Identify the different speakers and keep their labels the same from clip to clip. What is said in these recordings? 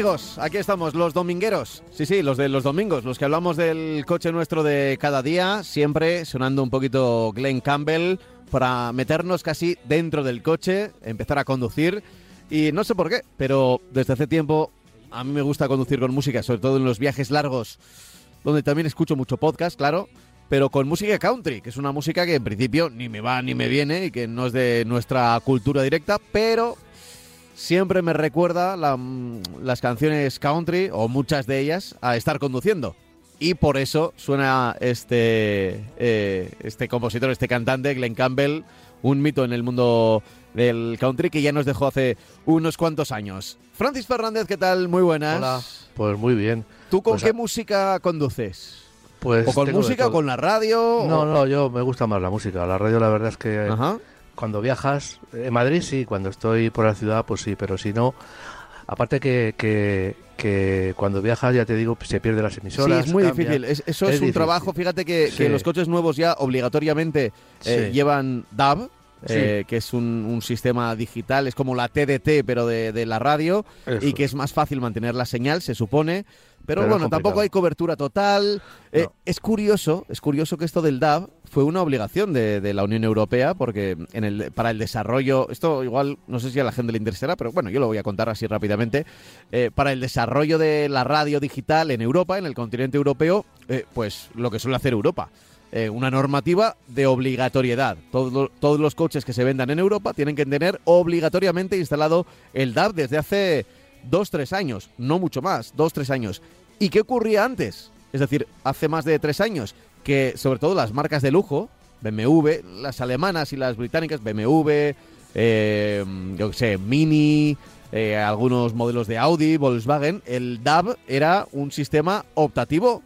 Speaker 1: amigos? Aquí estamos, los domingueros. Sí, sí, los de los domingos, los que hablamos del coche nuestro de cada día, siempre sonando un poquito Glenn Campbell para meternos casi dentro del coche, empezar a conducir. Y no sé por qué, pero desde hace tiempo a mí me gusta conducir con música, sobre todo en los viajes largos, donde también escucho mucho podcast, claro, pero con música country, que es una música que en principio ni me va ni me viene y que no es de nuestra cultura directa, pero siempre me recuerda la- mm, las canciones country, o muchas de ellas, a estar conduciendo. Y por eso suena este, eh, este compositor, este cantante, Glenn Campbell, un mito en el mundo del country que ya nos dejó hace unos cuantos años. Francis Fernández, ¿qué tal? Muy buenas.
Speaker 2: Hola, pues muy bien.
Speaker 1: ¿Tú con
Speaker 2: Pues,
Speaker 1: qué
Speaker 2: a-
Speaker 1: música conduces?
Speaker 2: Pues
Speaker 1: ¿O con música o con la radio?
Speaker 2: No,
Speaker 1: o-
Speaker 2: no, yo me gusta más la música. La radio, la verdad es que
Speaker 1: Ajá.
Speaker 2: Cuando viajas, en Madrid sí, cuando estoy por la ciudad, pues sí, pero si no, aparte que, que, que cuando viajas, ya te digo, se pierden las
Speaker 1: Sí,
Speaker 2: emisoras.
Speaker 1: es muy difícil. Es- eso es,
Speaker 2: Es
Speaker 1: un
Speaker 2: difícil.
Speaker 1: trabajo. Fíjate que, que
Speaker 2: Sí.
Speaker 1: los coches nuevos ya obligatoriamente eh,
Speaker 2: Sí.
Speaker 1: llevan DAB,
Speaker 2: Sí.
Speaker 1: eh, que es un, un sistema digital, es como la TDT, pero de, de la radio,
Speaker 2: Eso
Speaker 1: y que
Speaker 2: es.
Speaker 1: más fácil mantener la señal, se supone. Pero, bueno, tampoco hay cobertura total. Eh,
Speaker 2: No.
Speaker 1: Es curioso, es curioso que esto del DAB fue una obligación de, la Unión Europea, porque en el, para el desarrollo, esto igual no sé si a la gente le interesará, pero bueno, yo lo voy a contar así rápidamente. Eh, para el desarrollo de la radio digital en Europa, en el continente europeo, eh, pues lo que suele hacer Europa. Eh, una normativa de obligatoriedad. Todos lo- todos los coches que se vendan en Europa tienen que tener obligatoriamente instalado el DAB desde hace dos, tres años, no mucho más, dos, tres años. ¿Y qué ocurría antes? Es decir, hace más de tres años, que sobre todo las marcas de lujo, BMW, las alemanas y las británicas, BMW, eh, yo qué sé, Mini, eh, algunos modelos de Audi, Volkswagen, el DAB era un sistema optativo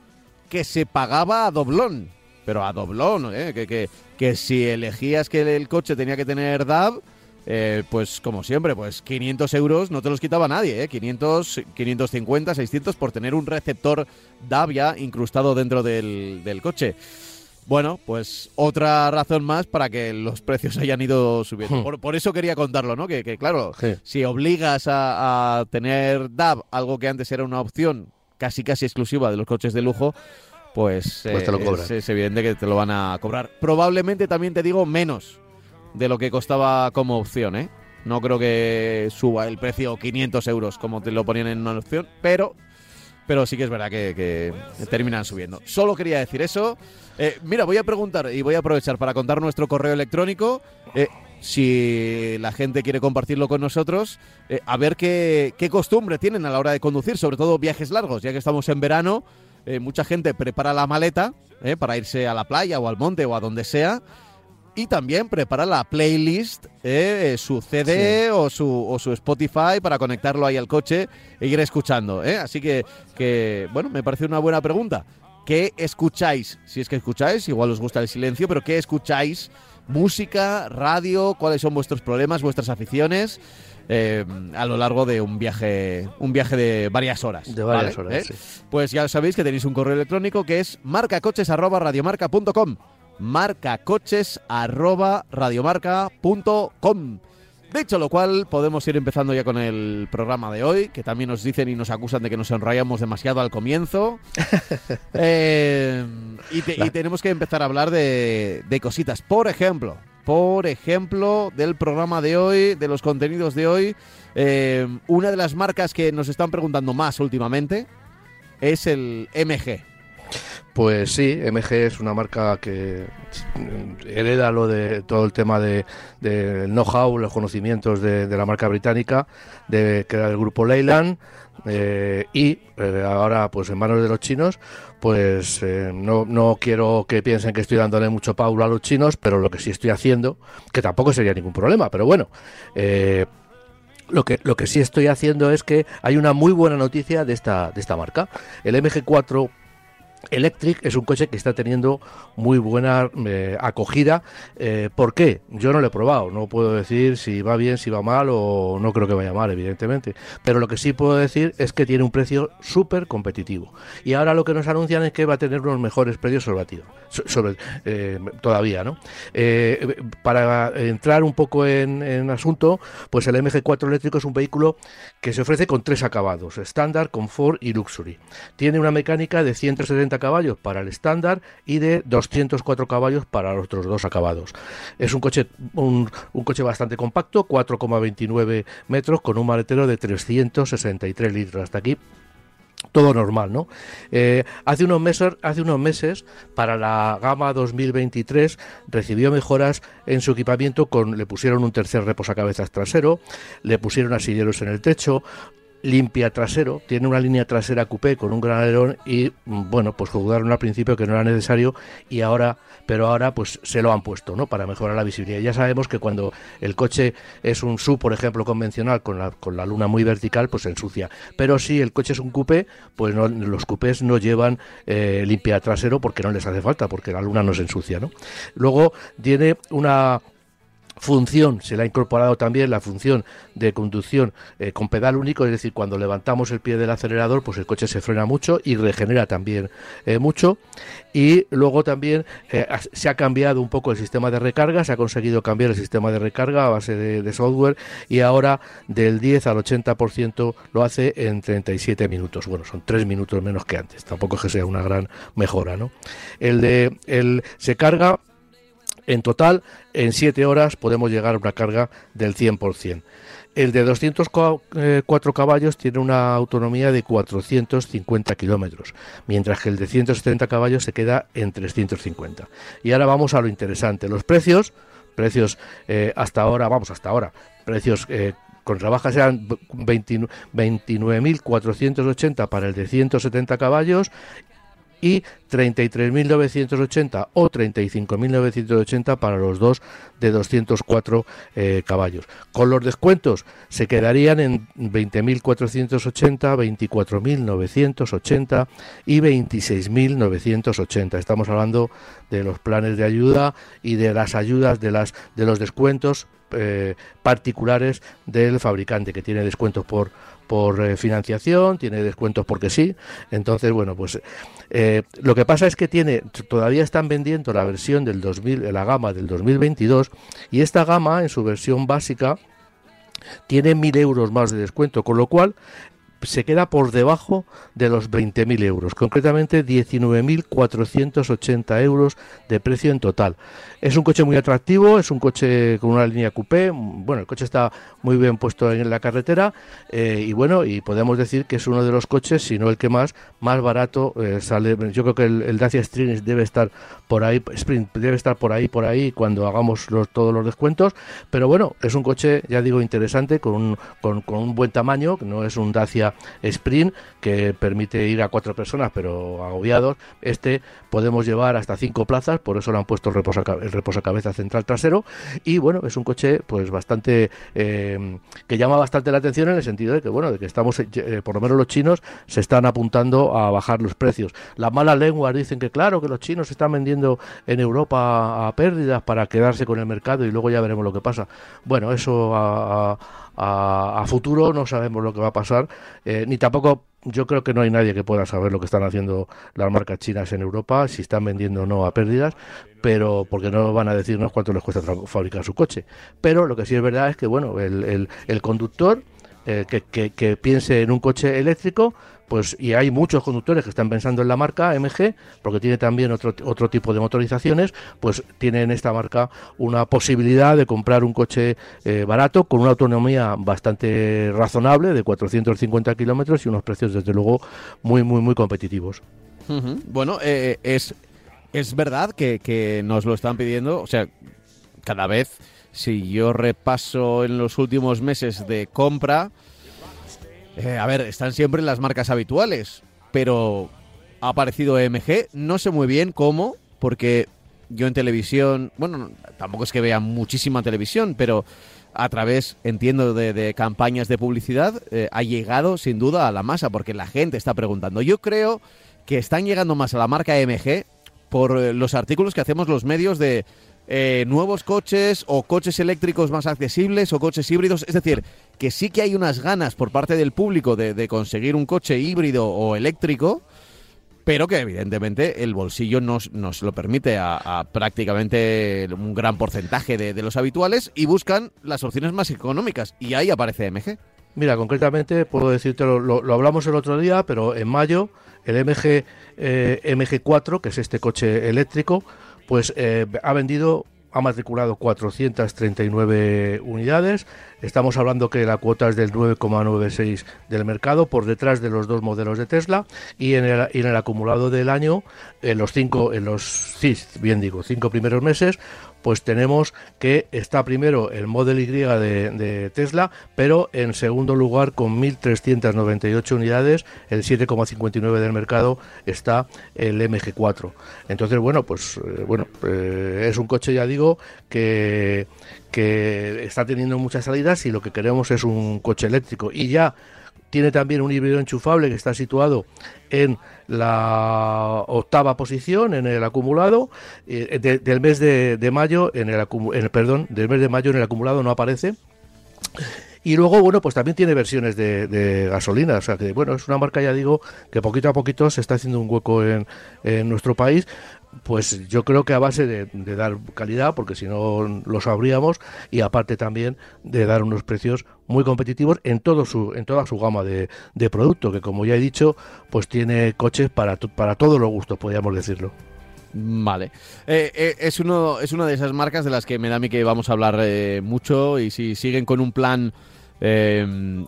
Speaker 1: que se pagaba a doblón. Pero a doblón, ¿eh? que, que, que si elegías que el coche tenía que tener DAB, eh, pues como siempre, pues 500 euros no te los quitaba nadie, ¿eh? 500, 550, 600 por tener un receptor DAB ya incrustado dentro del, del coche. Bueno, pues otra razón más para que los precios hayan ido subiendo.
Speaker 2: Hmm.
Speaker 1: Por, por eso quería contarlo, ¿no? Que, que, claro,
Speaker 2: Sí.
Speaker 1: si obligas a, a tener DAB, algo que antes era una opción casi casi exclusiva de los coches de lujo, pues,
Speaker 2: Pues te lo
Speaker 1: eh, es, es evidente que te lo van a cobrar. Probablemente también te digo menos de lo que costaba como opción, ¿eh? No creo que suba el precio 500 euros como te lo ponían en una opción, pero, pero sí que es verdad que, que terminan subiendo. Solo quería decir eso. Eh, mira, voy a preguntar y voy a aprovechar para contar nuestro correo electrónico. eh, si la gente quiere compartirlo con nosotros, eh, a ver qué, qué costumbre tienen a la hora de conducir, sobre todo viajes largos, ya que estamos en verano, eh, mucha gente prepara la maleta para irse a la playa o al monte o a donde sea. Y también prepara la playlist, eh, su CD o, su, o su Spotify para conectarlo ahí al coche e ir escuchando. eh. Así que, que, bueno, me parece una buena pregunta. ¿Qué escucháis? Si es que escucháis, igual os gusta el silencio, pero ¿qué escucháis? ¿Música? ¿Radio? ¿Cuáles son vuestros problemas, vuestras aficiones? eh, a lo largo de un viaje, un viaje de varias horas.
Speaker 2: De varias
Speaker 1: ¿vale?
Speaker 2: horas,
Speaker 1: ¿Eh?
Speaker 2: sí.
Speaker 1: Pues ya sabéis que tenéis un correo electrónico que es marcacoches@radiomarca.com. marcacoches@radiomarca.com. Dicho lo cual, podemos ir empezando ya con el programa de hoy, que también nos dicen y nos acusan de que nos enrollamos demasiado al comienzo. Eh, y, te- y tenemos que empezar a hablar de, de cositas. Por ejemplo, por ejemplo, del programa de hoy, de los contenidos de hoy, eh, una de las marcas que nos están preguntando más últimamente es el MG.
Speaker 2: Pues sí, MG es una marca que hereda lo de todo el tema de, know-how, los conocimientos de, la marca británica, de que era el grupo Leyland, eh, y eh, ahora pues en manos de los chinos pues eh, no, no, quiero que piensen que estoy dándole mucho paulo a los chinos pero lo que sí estoy haciendo que tampoco sería ningún problema pero bueno lo que, lo que sí estoy haciendo es que hay una muy buena noticia de esta, de esta marca. El MG4 Electric es un coche que está teniendo muy buena eh, acogida. Eh, ¿Por qué? Yo no lo he probado, no puedo decir si va bien, si va mal o no creo que vaya mal, evidentemente. Pero lo que sí puedo decir es que tiene un precio súper competitivo. Y ahora lo que nos anuncian es que va a tener unos mejores precios sobre, eh, todavía, ¿no? para entrar un poco en, en asunto, pues el MG4 eléctrico es un vehículo que se ofrece con tres acabados, estándar, confort y luxury. Tiene una mecánica de 170 caballos para el estándar y de 204 caballos para los otros dos acabados. Es un coche, un, coche bastante compacto, 4,29 metros, con un maletero de 363 litros. Hasta aquí todo normal, ¿no? Eh, hace, unos meses, hace unos meses, para la gama 2023, recibió mejoras en su equipamiento, con, le pusieron un tercer reposacabezas trasero, le pusieron asilleros en el techo, limpia trasero, tiene una línea trasera coupé con un gran alerón y mm, bueno, pues jugaron al principio que no era necesario y ahora, pero ahora pues se lo han puesto, ¿no? Para mejorar la visibilidad. Ya sabemos que cuando el coche es un sub, por ejemplo, convencional con la, con la luna muy vertical, pues se ensucia. Pero si el coche es un coupé, pues no, los coupés no llevan eh, limpia trasero porque no les hace falta, porque la luna no se ensucia, ¿no? Luego tiene una función, se le ha incorporado también la función de conducción eh, con pedal único, es decir, cuando levantamos el pie del acelerador, pues el coche se frena mucho y regenera también eh, mucho. Y luego también eh, se ha cambiado un poco el sistema de recarga, se ha conseguido cambiar el sistema de recarga a base de, software y ahora del 10 al 80% lo hace en 37 minutos. Bueno, son 3 minutos menos que antes, tampoco es que sea una gran mejora, ¿no? El de el se carga en total, en 7 horas podemos llegar a una carga del 100%. El de 204 eh, caballos tiene una autonomía de 450 kilómetros, mientras que el de 170 caballos se queda en 350. Y ahora vamos a lo interesante. Los precios, precios eh, hasta ahora, vamos hasta ahora, precios eh, con rebajas eran 29.480 para el de 170 caballos y 33.980 o 35.980 para los dos de 204 eh, caballos. Con los descuentos se quedarían en 20.480, 24.980 y 26.980. Estamos hablando de los planes de ayuda y de las ayudas de las de los descuentos eh, particulares del fabricante que tiene descuentos por por eh, financiación, tiene descuentos porque sí. Entonces, bueno, pues eh, lo que pasa es que tiene todavía están vendiendo la versión del 2000, la gama del 2022 y esta gama en su versión básica tiene mil euros más de descuento, con lo cual se queda por debajo de los 20.000 euros, concretamente 19.480 euros de precio en total. Es un coche muy atractivo, es un coche con una línea coupé, bueno, el coche está muy bien puesto en la carretera eh, y bueno, y podemos decir que es uno de los coches, si no el que más, más barato eh, sale. Yo creo que el, Dacia Sprint debe estar por ahí, Sprint debe estar por ahí, por ahí cuando hagamos todos los descuentos, pero bueno, es un coche, ya digo, interesante, con un, con, con un buen tamaño, no es un Dacia Sprint que permite ir a cuatro personas, pero agobiados. Este podemos llevar hasta cinco plazas, por eso le han puesto el reposacabezas reposacabezas central trasero y bueno, es un coche pues bastante eh, que llama bastante la atención en el sentido de que bueno, de que estamos eh, por lo menos los chinos se están apuntando a bajar los precios. Las malas lenguas dicen que claro, que los chinos se están vendiendo en Europa a pérdidas para quedarse con el mercado y luego ya veremos lo que pasa. Bueno, eso a, futuro no sabemos lo que va a pasar, eh, ni tampoco yo creo que no hay nadie que pueda saber lo que están haciendo las marcas chinas en Europa, si están vendiendo o no a pérdidas, pero porque no van a decirnos cuánto les cuesta fabricar su coche. Pero lo que sí es verdad es que, bueno, el, el, el conductor eh, que, que, que, piense en un coche eléctrico, pues y hay muchos conductores que están pensando en la marca MG, porque tiene también otro, otro tipo de motorizaciones, pues tiene en esta marca una posibilidad de comprar un coche eh, barato con una autonomía bastante razonable de 450 kilómetros y unos precios desde luego muy muy muy competitivos.
Speaker 1: Bueno, eh, es, es verdad que, que nos lo están pidiendo, o sea, cada vez, si yo repaso en los últimos meses de compra, eh, a ver, están siempre las marcas habituales, pero ha aparecido EMG, no sé muy bien cómo, porque yo en televisión, bueno, tampoco es que vea muchísima televisión, pero a través, entiendo, de, campañas de publicidad, eh, ha llegado sin duda a la masa, porque la gente está preguntando. Yo creo que están llegando más a la marca EMG por eh, los artículos que hacemos los medios de eh, nuevos coches o coches eléctricos más accesibles o coches híbridos. Es decir, que sí que hay unas ganas por parte del público de, conseguir un coche híbrido o eléctrico, pero que evidentemente el bolsillo nos, nos lo permite a, prácticamente un gran porcentaje de, los habituales y buscan las opciones más económicas. Y ahí aparece MG.
Speaker 2: Mira, concretamente puedo decirte, lo, lo, lo hablamos el otro día, pero en mayo el MG eh, MG4, que es este coche eléctrico, pues eh, ha vendido, ha matriculado 439 unidades. Estamos hablando que la cuota es del 9,96 del mercado, por detrás de los dos modelos de Tesla. Y en el, acumulado del año, en los cinco, en los sí, bien digo, cinco primeros meses, pues tenemos que está primero el Model Y de, Tesla, pero en segundo lugar con 1.398 unidades, el 7,59 del mercado está el MG4. Entonces, bueno, pues eh, bueno, eh, es un coche, ya digo, que, que está teniendo muchas salidas y lo que queremos es un coche eléctrico. Y ya tiene también un híbrido enchufable que está situado en la octava posición en el acumulado eh, de, del mes de, de mayo en el, en el, perdón del mes de mayo en el acumulado no aparece y luego, bueno, pues también tiene versiones de, de, gasolina. O sea que, bueno, es una marca, ya digo, que poquito a poquito se está haciendo un hueco en, en nuestro país. Pues yo creo que a base de, dar calidad, porque si no lo sabríamos, y aparte también de dar unos precios muy competitivos en todo su, en toda su gama de, producto, que como ya he dicho, pues tiene coches para, para todos los gustos, podríamos decirlo.
Speaker 1: Vale. Eh, eh, es, uno, es una de esas marcas de las que me da a mí que vamos a hablar eh, mucho y si siguen con un plan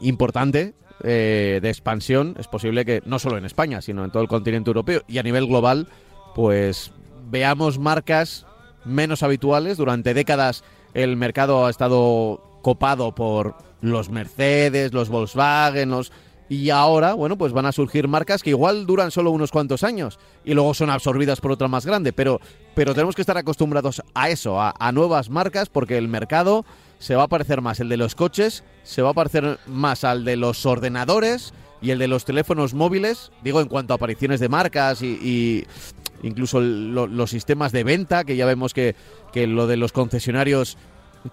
Speaker 1: importante de expansión, es posible que no solo en España, sino en todo el continente europeo y a nivel global, pues veamos marcas menos habituales. Durante décadas el mercado ha estado copado por los Mercedes, los Volkswagen, los y ahora, bueno, pues van a surgir marcas que igual duran solo unos cuantos años y luego son absorbidas por otra más grande, pero, pero tenemos que estar acostumbrados a eso, a, nuevas marcas, porque el mercado se va a parecer más el de los coches, se va a parecer más al de los ordenadores y el de los teléfonos móviles, digo en cuanto a apariciones de marcas y incluso lo, los sistemas de venta, que ya vemos que, que lo de los concesionarios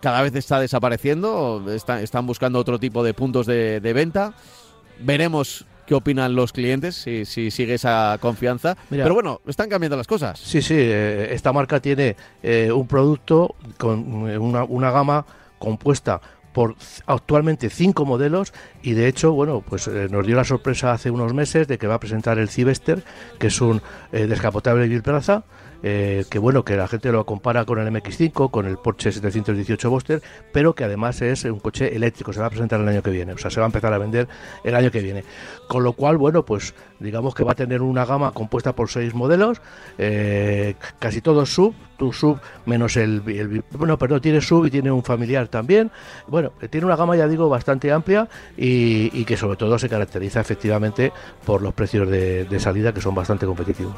Speaker 1: cada vez está desapareciendo, está, están buscando otro tipo de puntos de, de venta veremos qué opinan los clientes, si, si sigue esa confianza. Mira, Pero bueno, están cambiando las cosas.
Speaker 2: Sí, sí, eh, esta marca tiene eh, un producto con eh, una, una gama compuesta por actualmente cinco modelos y de hecho, bueno, pues eh, nos dio la sorpresa hace unos meses de que va a presentar el Cibester, que es un eh, descapotable biplaza, eh, que bueno, que la gente lo compara con el MX5, con el Porsche 718 Boxster, pero que además es un coche eléctrico, se va a presentar el año que viene, o sea, se va a empezar a vender el año que viene. Con lo cual, bueno, pues digamos que va a tener una gama compuesta por seis modelos, eh, casi todos sub, tu sub menos el, el, bueno, perdón, tiene sub y tiene un familiar también. Bueno, tiene una gama, ya digo, bastante amplia y, que sobre todo se caracteriza efectivamente por los precios de, salida que son bastante competitivos.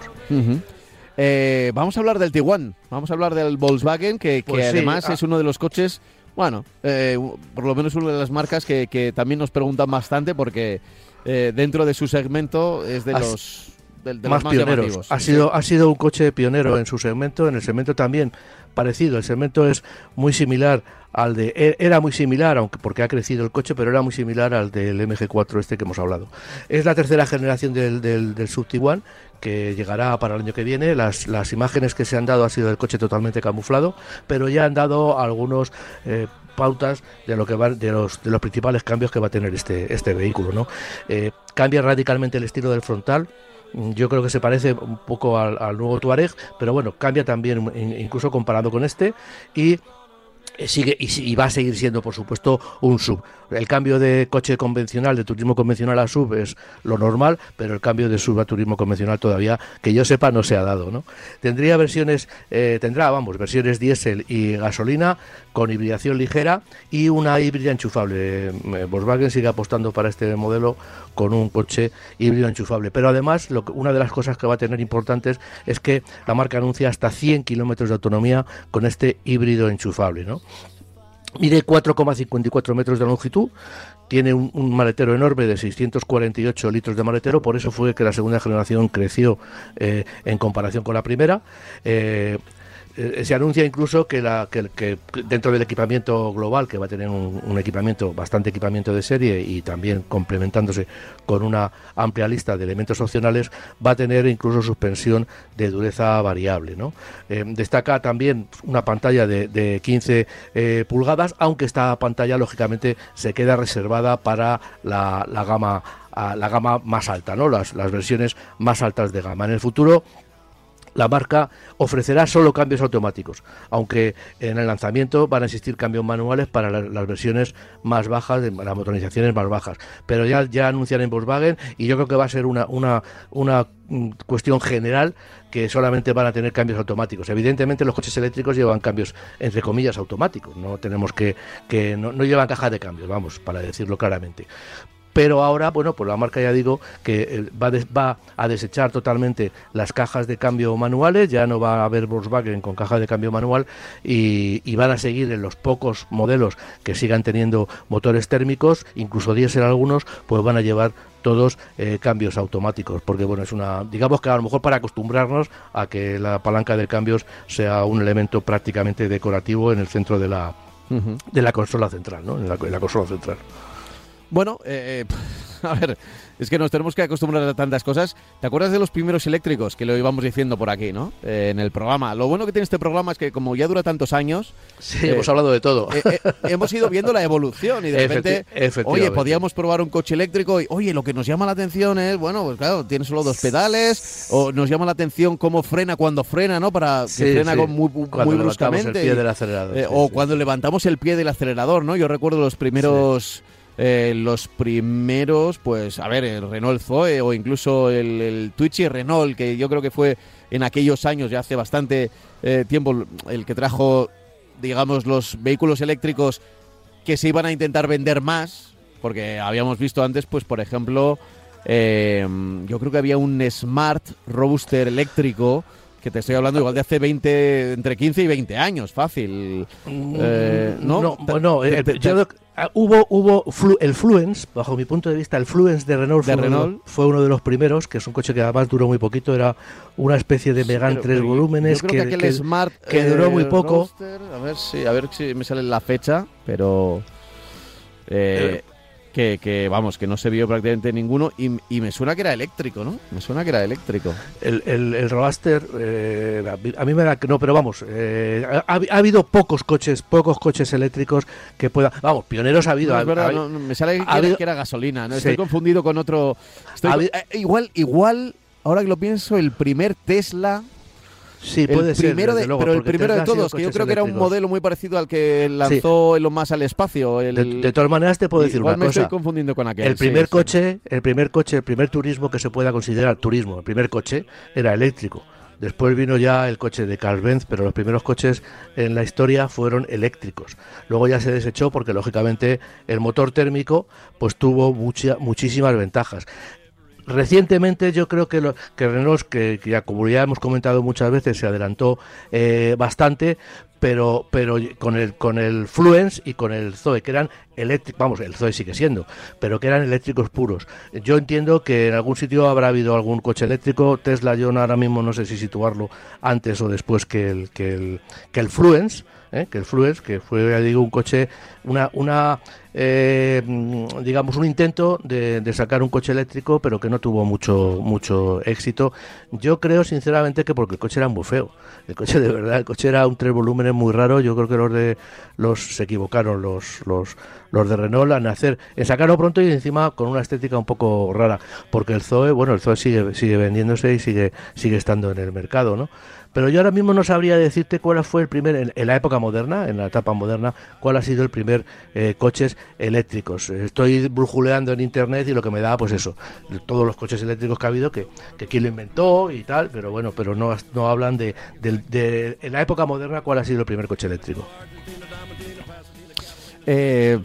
Speaker 1: Eh, vamos a hablar del Tiguan, vamos a hablar del Volkswagen, que, que pues además sí. es uno de los coches, bueno, eh, por lo menos una de las marcas que, que también nos preguntan bastante porque eh, dentro de su segmento es de
Speaker 2: As
Speaker 1: los, de, de
Speaker 2: más,
Speaker 1: los más
Speaker 2: pioneros. Ha sido, ha sido un coche pionero en su segmento, en el segmento también parecido. El segmento es muy similar al de e, era muy similar, aunque porque ha crecido el coche, pero era muy similar al del MG4 este que hemos hablado. Es la tercera generación del, del, del Sub Tiguan que llegará para el año que viene. Las, las imágenes que se han dado ha sido del coche totalmente camuflado, pero ya han dado algunos eh, pautas de lo que de los de los principales cambios que va a tener este este vehículo, ¿no? Eh, cambia radicalmente el estilo del frontal, yo creo que se parece un poco al, nuevo Tuareg, pero bueno, cambia también incluso comparado con este y sigue y, va a seguir siendo, por supuesto, un sub. El cambio de coche convencional, de turismo convencional a sub es lo normal, pero el cambio de sub a turismo convencional todavía, que yo sepa, no se ha dado. ¿no? Tendría versiones, eh, tendrá, vamos, versiones diésel y gasolina con hibridación ligera y una híbrida enchufable. Eh, Volkswagen sigue apostando para este modelo con un coche híbrido enchufable. Pero además, una de las cosas que va a tener importantes es que la marca anuncia hasta 100 kilómetros de autonomía con este híbrido enchufable. ¿no? Mide 4,54 metros de longitud, tiene un, maletero enorme de 648 litros de maletero, por eso fue que la segunda generación creció eh, en comparación con la primera. Eh, eh, se anuncia incluso que, la, que, dentro del equipamiento global, que va a tener un, equipamiento, bastante equipamiento de serie y también complementándose con una amplia lista de elementos opcionales, va a tener incluso suspensión de dureza variable. ¿no? Eh, destaca también una pantalla de, 15 eh, pulgadas, aunque esta pantalla lógicamente se queda reservada para la, gama la gama más alta, ¿no? Las, las versiones más altas de gama. En el futuro la marca ofrecerá solo cambios automáticos, aunque en el lanzamiento van a existir cambios manuales para las versiones más bajas, de las motorizaciones más bajas. Pero ya, ya anuncian en Volkswagen y yo creo que va a ser una, una, una mm, cuestión general que solamente van a tener cambios automáticos. Evidentemente los coches eléctricos llevan cambios entre comillas automáticos, no tenemos que, que no, no llevan caja de cambios, vamos, para decirlo claramente pero ahora, bueno, pues la marca ya digo que eh, va, va, a desechar totalmente las cajas de cambio manuales, ya no va a haber Volkswagen con caja de cambio manual y, van a seguir en los pocos modelos que sigan teniendo motores térmicos, incluso diésel algunos, pues van a llevar todos eh, cambios automáticos, porque bueno, es una, digamos que a lo mejor para acostumbrarnos a que la palanca de cambios sea un elemento prácticamente decorativo en el centro de la, de la consola central, ¿no? en la consola central.
Speaker 1: Bueno, eh, a ver, es que nos tenemos que acostumbrar a tantas cosas. ¿Te acuerdas de los primeros eléctricos que lo íbamos diciendo por aquí, ¿no? Eh, en el programa. Lo bueno que tiene este programa es que como ya dura tantos años...
Speaker 2: Sí, hemos hablado de todo.
Speaker 1: Eh, hemos ido viendo la evolución y de repente, oye, podíamos probar un coche eléctrico y, oye, lo que nos llama la atención es, bueno, pues claro, tiene solo dos pedales o nos llama la atención cómo frena cuando frena, ¿no? Para que frena muy, muy bruscamente.
Speaker 2: El pie del acelerador.
Speaker 1: o cuando levantamos el pie del acelerador, ¿no? Yo recuerdo los primeros... Eh, los primeros, pues, a ver, el Renault Zoe o incluso el, el Twitchy Renault, que yo creo que fue en aquellos años, ya hace bastante eh, tiempo, el que trajo, digamos, los vehículos eléctricos que se iban a intentar vender más, porque habíamos visto antes, pues, por ejemplo, eh, yo creo que había un Smart Robuster eléctrico que te estoy hablando igual de hace 20, entre 15 y 20 años, fácil.
Speaker 2: Mm, no, no, bueno, Ah, hubo hubo el Fluence, bajo mi punto de vista, el Fluence de Renault,
Speaker 1: fue, Renault.
Speaker 2: Uno, fue uno de los primeros, que es un coche que además duró muy poquito, era una especie de Megane tres volúmenes
Speaker 1: que,
Speaker 2: que,
Speaker 1: Smart,
Speaker 2: que duró muy poco.
Speaker 1: a ver si a ver si me sale la fecha, pero eh, que, vamos, que no se vio prácticamente ninguno y, me suena que era eléctrico, ¿no? Me suena que era eléctrico.
Speaker 2: El, el, el eh, a mí me da que no, pero vamos, eh, ha, habido pocos coches, pocos coches eléctricos que puedan, vamos, pioneros ha habido.
Speaker 1: me sale que, era, gasolina, ¿no? Estoy confundido con otro. Eh, igual, igual, ahora que lo pienso, el primer Tesla
Speaker 2: Sí, puede ser.
Speaker 1: pero el primero de todos, que yo creo que era un modelo muy parecido al que lanzó Elon Musk al espacio.
Speaker 2: de, todas maneras, te puedo decir una
Speaker 1: me
Speaker 2: cosa.
Speaker 1: estoy confundiendo con aquel.
Speaker 2: El primer coche, el primer coche, el primer turismo que se pueda considerar turismo, el primer coche era eléctrico. Después vino ya el coche de Carl Benz, pero los primeros coches en la historia fueron eléctricos. Luego ya se desechó porque lógicamente el motor térmico pues tuvo mucha, muchísimas ventajas. Recientemente yo creo que, lo, que Renault, que, ya como ya hemos comentado muchas veces, se adelantó eh, bastante, pero, pero con el con el Fluence y con el Zoe, que eran eléctricos, vamos, el Zoe sigue siendo, pero que eran eléctricos puros. Yo entiendo que en algún sitio habrá habido algún coche eléctrico, Tesla yo ahora mismo no sé si situarlo antes o después que el, que el, que el Fluence, ¿eh? que el Fluence, que fue, ya digo, un coche, una, una eh, digamos, un intento de, sacar un coche eléctrico, pero que no tuvo mucho, mucho éxito. Yo creo, sinceramente, que porque el coche era muy feo. El coche, de verdad, el coche era un tres volúmenes muy raro. Yo creo que los de los se equivocaron los, los, los de Renault en hacer, en sacarlo pronto y encima con una estética un poco rara. Porque el Zoe, bueno, el Zoe sigue, sigue vendiéndose y sigue, sigue estando en el mercado, ¿no? Pero yo ahora mismo no sabría decirte cuál fue el primer, en, la época moderna, en la etapa moderna, cuál ha sido el primer eh, coches eléctricos. Estoy brujuleando en internet y lo que me da, pues eso, todos los coches eléctricos que ha habido, que, que quién lo inventó y tal, pero bueno, pero no, no hablan de, de, en la época moderna cuál ha sido el primer coche eléctrico.
Speaker 1: Eh,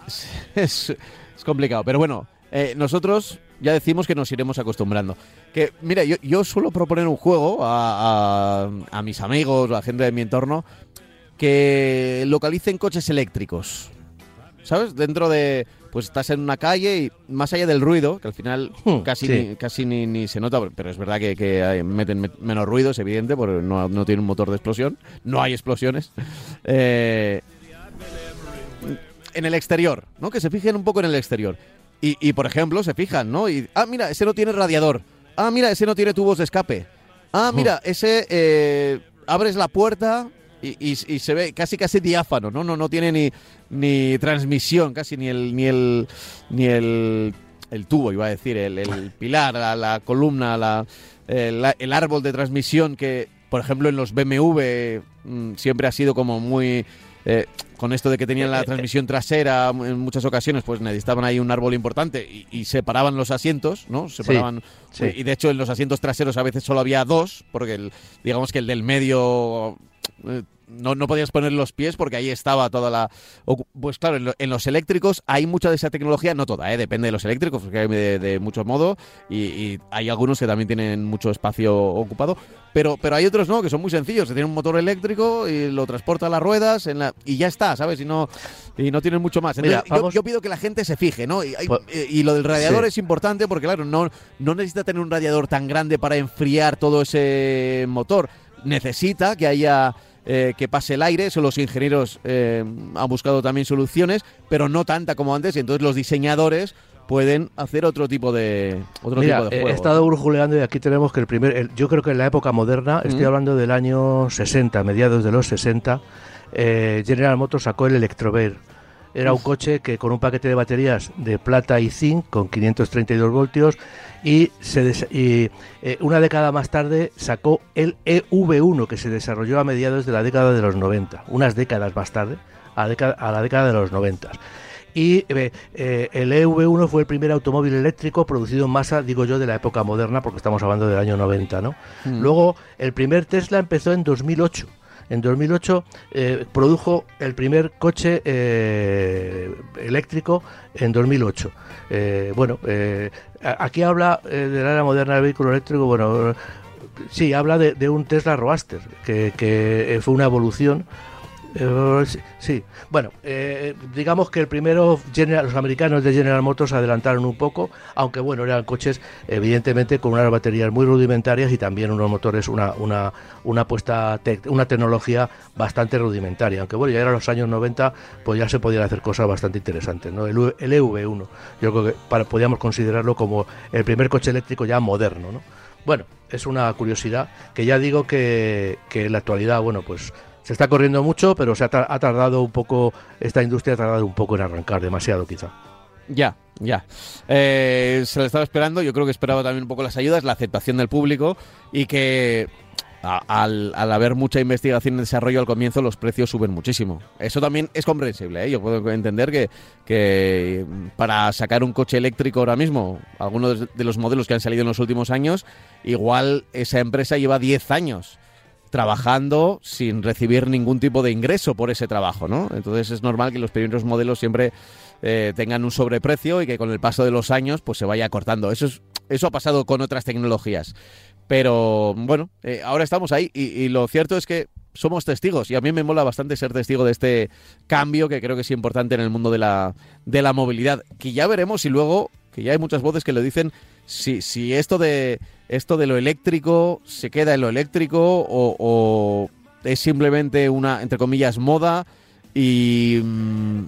Speaker 1: es, es complicado, pero bueno, eh, nosotros ya decimos que nos iremos acostumbrando. Que, mira, yo, yo suelo proponer un juego a, a, mis amigos a gente de mi entorno que localicen coches eléctricos. ¿Sabes? Dentro de. Pues estás en una calle y más allá del ruido, que al final hmm, casi, ni, casi ni, se nota, pero es verdad que, que meten menos ruido, es evidente, porque no, no tiene un motor de explosión. No hay explosiones. Eh, en el exterior, ¿no? Que se fijen un poco en el exterior. Y, por ejemplo, se fijan, ¿no? Y, ah, mira, ese no tiene radiador. Ah, mira, ese no tiene tubos de escape. Ah, mira, ese eh, abres la puerta y, se ve casi casi diáfano, ¿no? No, no tiene ni, ni transmisión, casi ni el ni el ni el, el tubo, iba a decir, el, pilar, la, columna, la, el, árbol de transmisión que, por ejemplo, en los BMW mm, siempre ha sido como muy eh, con esto de que tenían la eh, eh, transmisión trasera en muchas ocasiones, pues necesitaban ahí un árbol importante y, separaban los asientos, ¿no? Separaban, Y de hecho en los asientos traseros a veces solo había dos, porque el, digamos que el del medio no, no podías poner los pies porque ahí estaba toda la... Pues claro, en, los eléctricos hay mucha de esa tecnología, no toda, ¿eh? depende de los eléctricos, porque hay de, muchos modos y, hay algunos que también tienen mucho espacio ocupado, pero, pero hay otros no, que son muy sencillos, se tiene un motor eléctrico y lo transporta a las ruedas en la, y ya está, ¿sabes? Y no, y no tienen mucho más. yo, pido que la gente se fije, ¿no? Y, pues, lo del radiador es importante porque, claro, no, no necesita tener un radiador tan grande para enfriar todo ese motor. Necesita que haya eh, que pase el aire. Eso los ingenieros eh, han buscado también soluciones, pero no tanta como antes. Y entonces los diseñadores pueden hacer otro tipo de otro tipo de juego.
Speaker 2: He estado burjuleando y aquí tenemos que el primer, yo creo que en la época moderna, estoy hablando del año 60, mediados de los 60, eh, General Motors sacó el Electrobear era un coche que con un paquete de baterías de plata y zinc con 532 voltios y, se y eh, una década más tarde sacó el EV1 que se desarrolló a mediados de la década de los 90, unas décadas más tarde, a, a la década de los 90. Y eh, eh, el EV1 fue el primer automóvil eléctrico producido en masa, digo yo, de la época moderna, porque estamos hablando del año 90, ¿no? Mm. Luego, el primer Tesla empezó en 2008 en 2008 eh, produjo el primer coche eh, eléctrico en 2008. Eh, bueno, aquí habla de la era moderna del vehículo eléctrico, bueno, sí, habla de, un Tesla Roadster, que fue una evolución eh, sí, bueno, eh, digamos que el primero, los americanos de General Motors adelantaron un poco, aunque bueno, eran coches evidentemente con unas baterías muy rudimentarias y también unos motores, una, una, una, puesta una tecnología bastante rudimentaria, aunque bueno, ya eran los años 90, pues ya se podían hacer cosas bastante interesantes, ¿no? El, EV1, yo creo que para, podíamos considerarlo como el primer coche eléctrico ya moderno, ¿no? Bueno, es una curiosidad que ya digo que, que en la actualidad, bueno, pues se está corriendo mucho, pero se ha, tardado un poco, esta industria ha tardado un poco en arrancar, demasiado quizá.
Speaker 1: Ya, ya. Eh, se lo estaba esperando, yo creo que esperaba también un poco las ayudas, la aceptación del público y que al, haber mucha investigación y desarrollo al comienzo los precios suben muchísimo. Eso también es comprensible, ¿eh? yo puedo entender que, que para sacar un coche eléctrico ahora mismo, algunos de los modelos que han salido en los últimos años, igual esa empresa lleva 10 años trabajando sin recibir ningún tipo de ingreso por ese trabajo, ¿no? Entonces es normal que los primeros modelos siempre eh, tengan un sobreprecio y que con el paso de los años pues se vaya cortando. Eso, es, eso ha pasado con otras tecnologías. Pero bueno, eh, ahora estamos ahí y, lo cierto es que somos testigos y a mí me mola bastante ser testigo de este cambio que creo que es importante en el mundo de la, de la movilidad. Que ya veremos y luego, que ya hay muchas voces que lo dicen, si, si esto de esto de lo eléctrico se queda en lo eléctrico o, es simplemente una, entre comillas, moda y, mm,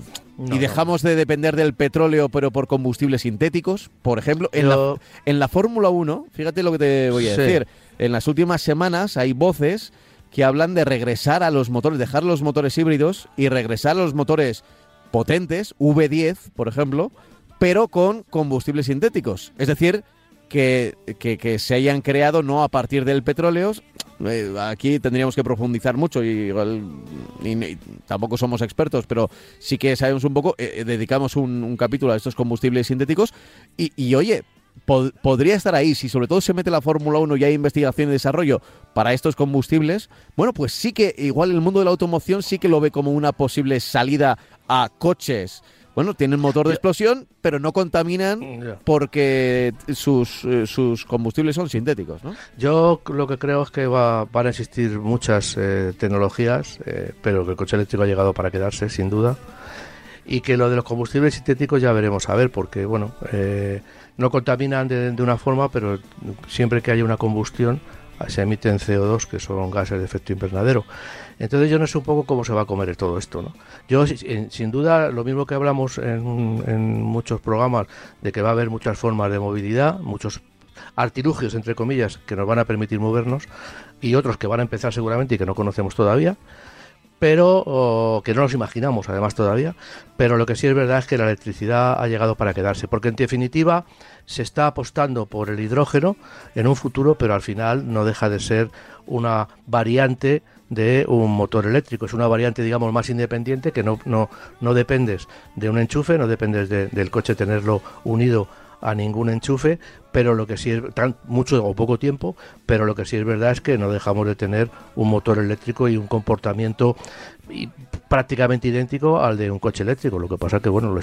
Speaker 1: y dejamos de depender del petróleo pero por combustibles sintéticos. Por ejemplo, en la, en la Fórmula 1, fíjate lo que te voy a decir, en las últimas semanas hay voces que hablan de regresar a los motores, dejar los motores híbridos y regresar a los motores potentes, V10, por ejemplo, pero con combustibles sintéticos. Es decir, que, que, se hayan creado no a partir del petróleo, eh, aquí tendríamos que profundizar mucho y, y- y tampoco somos expertos, pero sí que sabemos un poco, eh, dedicamos un, capítulo a estos combustibles sintéticos y, y, oye, pod- podría estar ahí, si sobre todo se mete la Fórmula 1 y hay investigación y desarrollo para estos combustibles, bueno, pues sí que igual el mundo de la automoción sí que lo ve como una posible salida a coches. Bueno, tienen motor de explosión, pero no contaminan
Speaker 2: Ya.
Speaker 1: porque sus, eh, sus combustibles son sintéticos, ¿no?
Speaker 2: Yo lo que creo es que va, van a existir muchas eh, tecnologías, eh, pero que el coche eléctrico ha llegado para quedarse, sin duda. Y que lo de los combustibles sintéticos ya veremos a ver, porque bueno, eh, no contaminan de, de una forma, pero siempre que haya una combustión se emiten CO2, que son gases de efecto invernadero. Entonces yo no sé un poco cómo se va a comer todo esto, ¿no? Yo si- sin, duda lo mismo que hablamos en, muchos programas de que va a haber muchas formas de movilidad, muchos artilugios entre comillas que nos van a permitir movernos y otros que van a empezar seguramente y que no conocemos todavía pero que no nos imaginamos además todavía, pero lo que sí es verdad es que la electricidad ha llegado para quedarse, porque en definitiva se está apostando por el hidrógeno en un futuro, pero al final no deja de ser una variante de un motor eléctrico, es una variante digamos más independiente que no, no, no dependes de un enchufe, no dependes de- del coche tenerlo unido a ningún enchufe, pero lo que sí es tan mucho o poco tiempo, pero lo que sí es verdad es que no dejamos de tener un motor eléctrico y un comportamiento y prácticamente idéntico al de un coche eléctrico. Lo que pasa que bueno le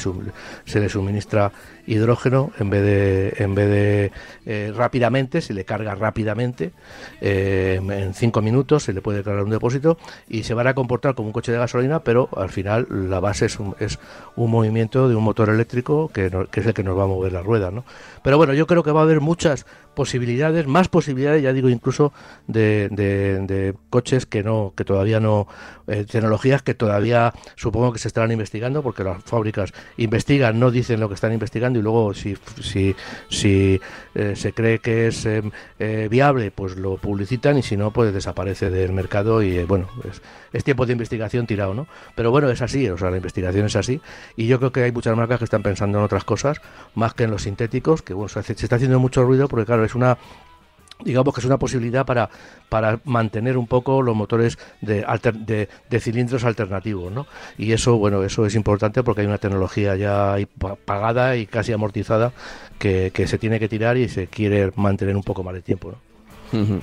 Speaker 2: se le suministra hidrógeno en vez de en vez de eh, rápidamente se le carga rápidamente eh, en cinco minutos se le puede cargar un depósito y se van a comportar como un coche de gasolina, pero al final la base es un, es un movimiento de un motor eléctrico que, no- que es el que nos va a mover la rueda, ¿no? Pero bueno, yo creo que va a haber muchas posibilidades, más posibilidades, ya digo, incluso de, de- coches que no, que todavía no, eh, tecnologías que todavía supongo que se estarán investigando, porque las fábricas investigan, no dicen lo que están investigando y luego si, si, eh, se cree que es eh, viable, pues lo publicitan y si no, pues desaparece del mercado y bueno, es, es tiempo de investigación tirado, ¿no? Pero bueno, es así, o sea, la investigación es así y yo creo que hay muchas marcas que están pensando en otras cosas más que en los sintéticos, que bueno, se, se está haciendo mucho ruido porque claro, es una digamos que es una posibilidad para, para mantener un poco los motores de, de, cilindros alternativos, ¿no? Y eso, bueno, eso es importante porque hay una tecnología ya pagada y casi amortizada que, que se tiene que tirar y se quiere mantener un poco más de tiempo, ¿no?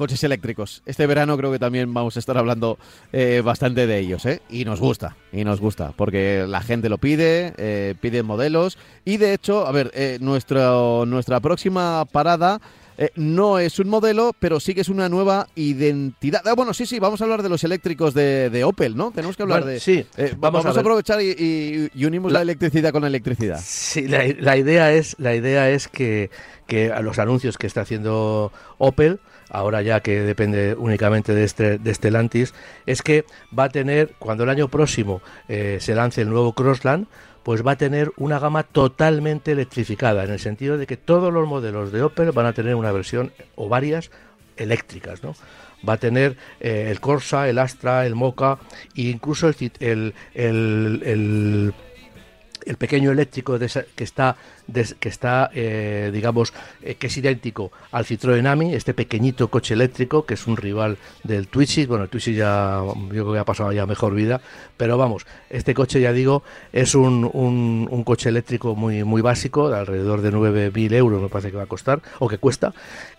Speaker 1: Coches eléctricos. Este verano creo que también vamos a estar hablando eh, bastante de ellos, ¿eh? Y nos gusta, y nos gusta, porque la gente lo pide, eh, pide modelos. Y de hecho, a ver, eh, nuestro, nuestra próxima parada eh, no es un modelo, pero sí que es una nueva identidad. Ah, bueno, sí, sí, vamos a hablar de los eléctricos de, de Opel, ¿no? Tenemos que hablar
Speaker 2: Bueno,
Speaker 1: de...
Speaker 2: sí,
Speaker 1: Eh,
Speaker 2: vamos
Speaker 1: vamos
Speaker 2: a
Speaker 1: aprovechar y, y- y unimos la...
Speaker 2: La-
Speaker 1: electricidad con la electricidad.
Speaker 2: Sí, la, la idea es la idea es que, que a los anuncios que está haciendo Opel, ahora ya que depende únicamente de este de Stellantis, es que va a tener cuando el año próximo eh, se lance el nuevo Crossland, pues va a tener una gama totalmente electrificada en el sentido de que todos los modelos de Opel van a tener una versión o varias eléctricas, ¿no? Va a tener eh, el Corsa, el Astra, el Mocha e incluso el, el, el- el- el pequeño eléctrico de esa- que está que está eh, digamos eh, que es idéntico al Citroën Ami este pequeñito coche eléctrico que es un rival del Twizy bueno el Twizy ya yo creo que ha pasado ya mejor vida pero vamos este coche ya digo es un, un, coche eléctrico muy muy básico de alrededor de 9.000 euros me parece que va a costar o que cuesta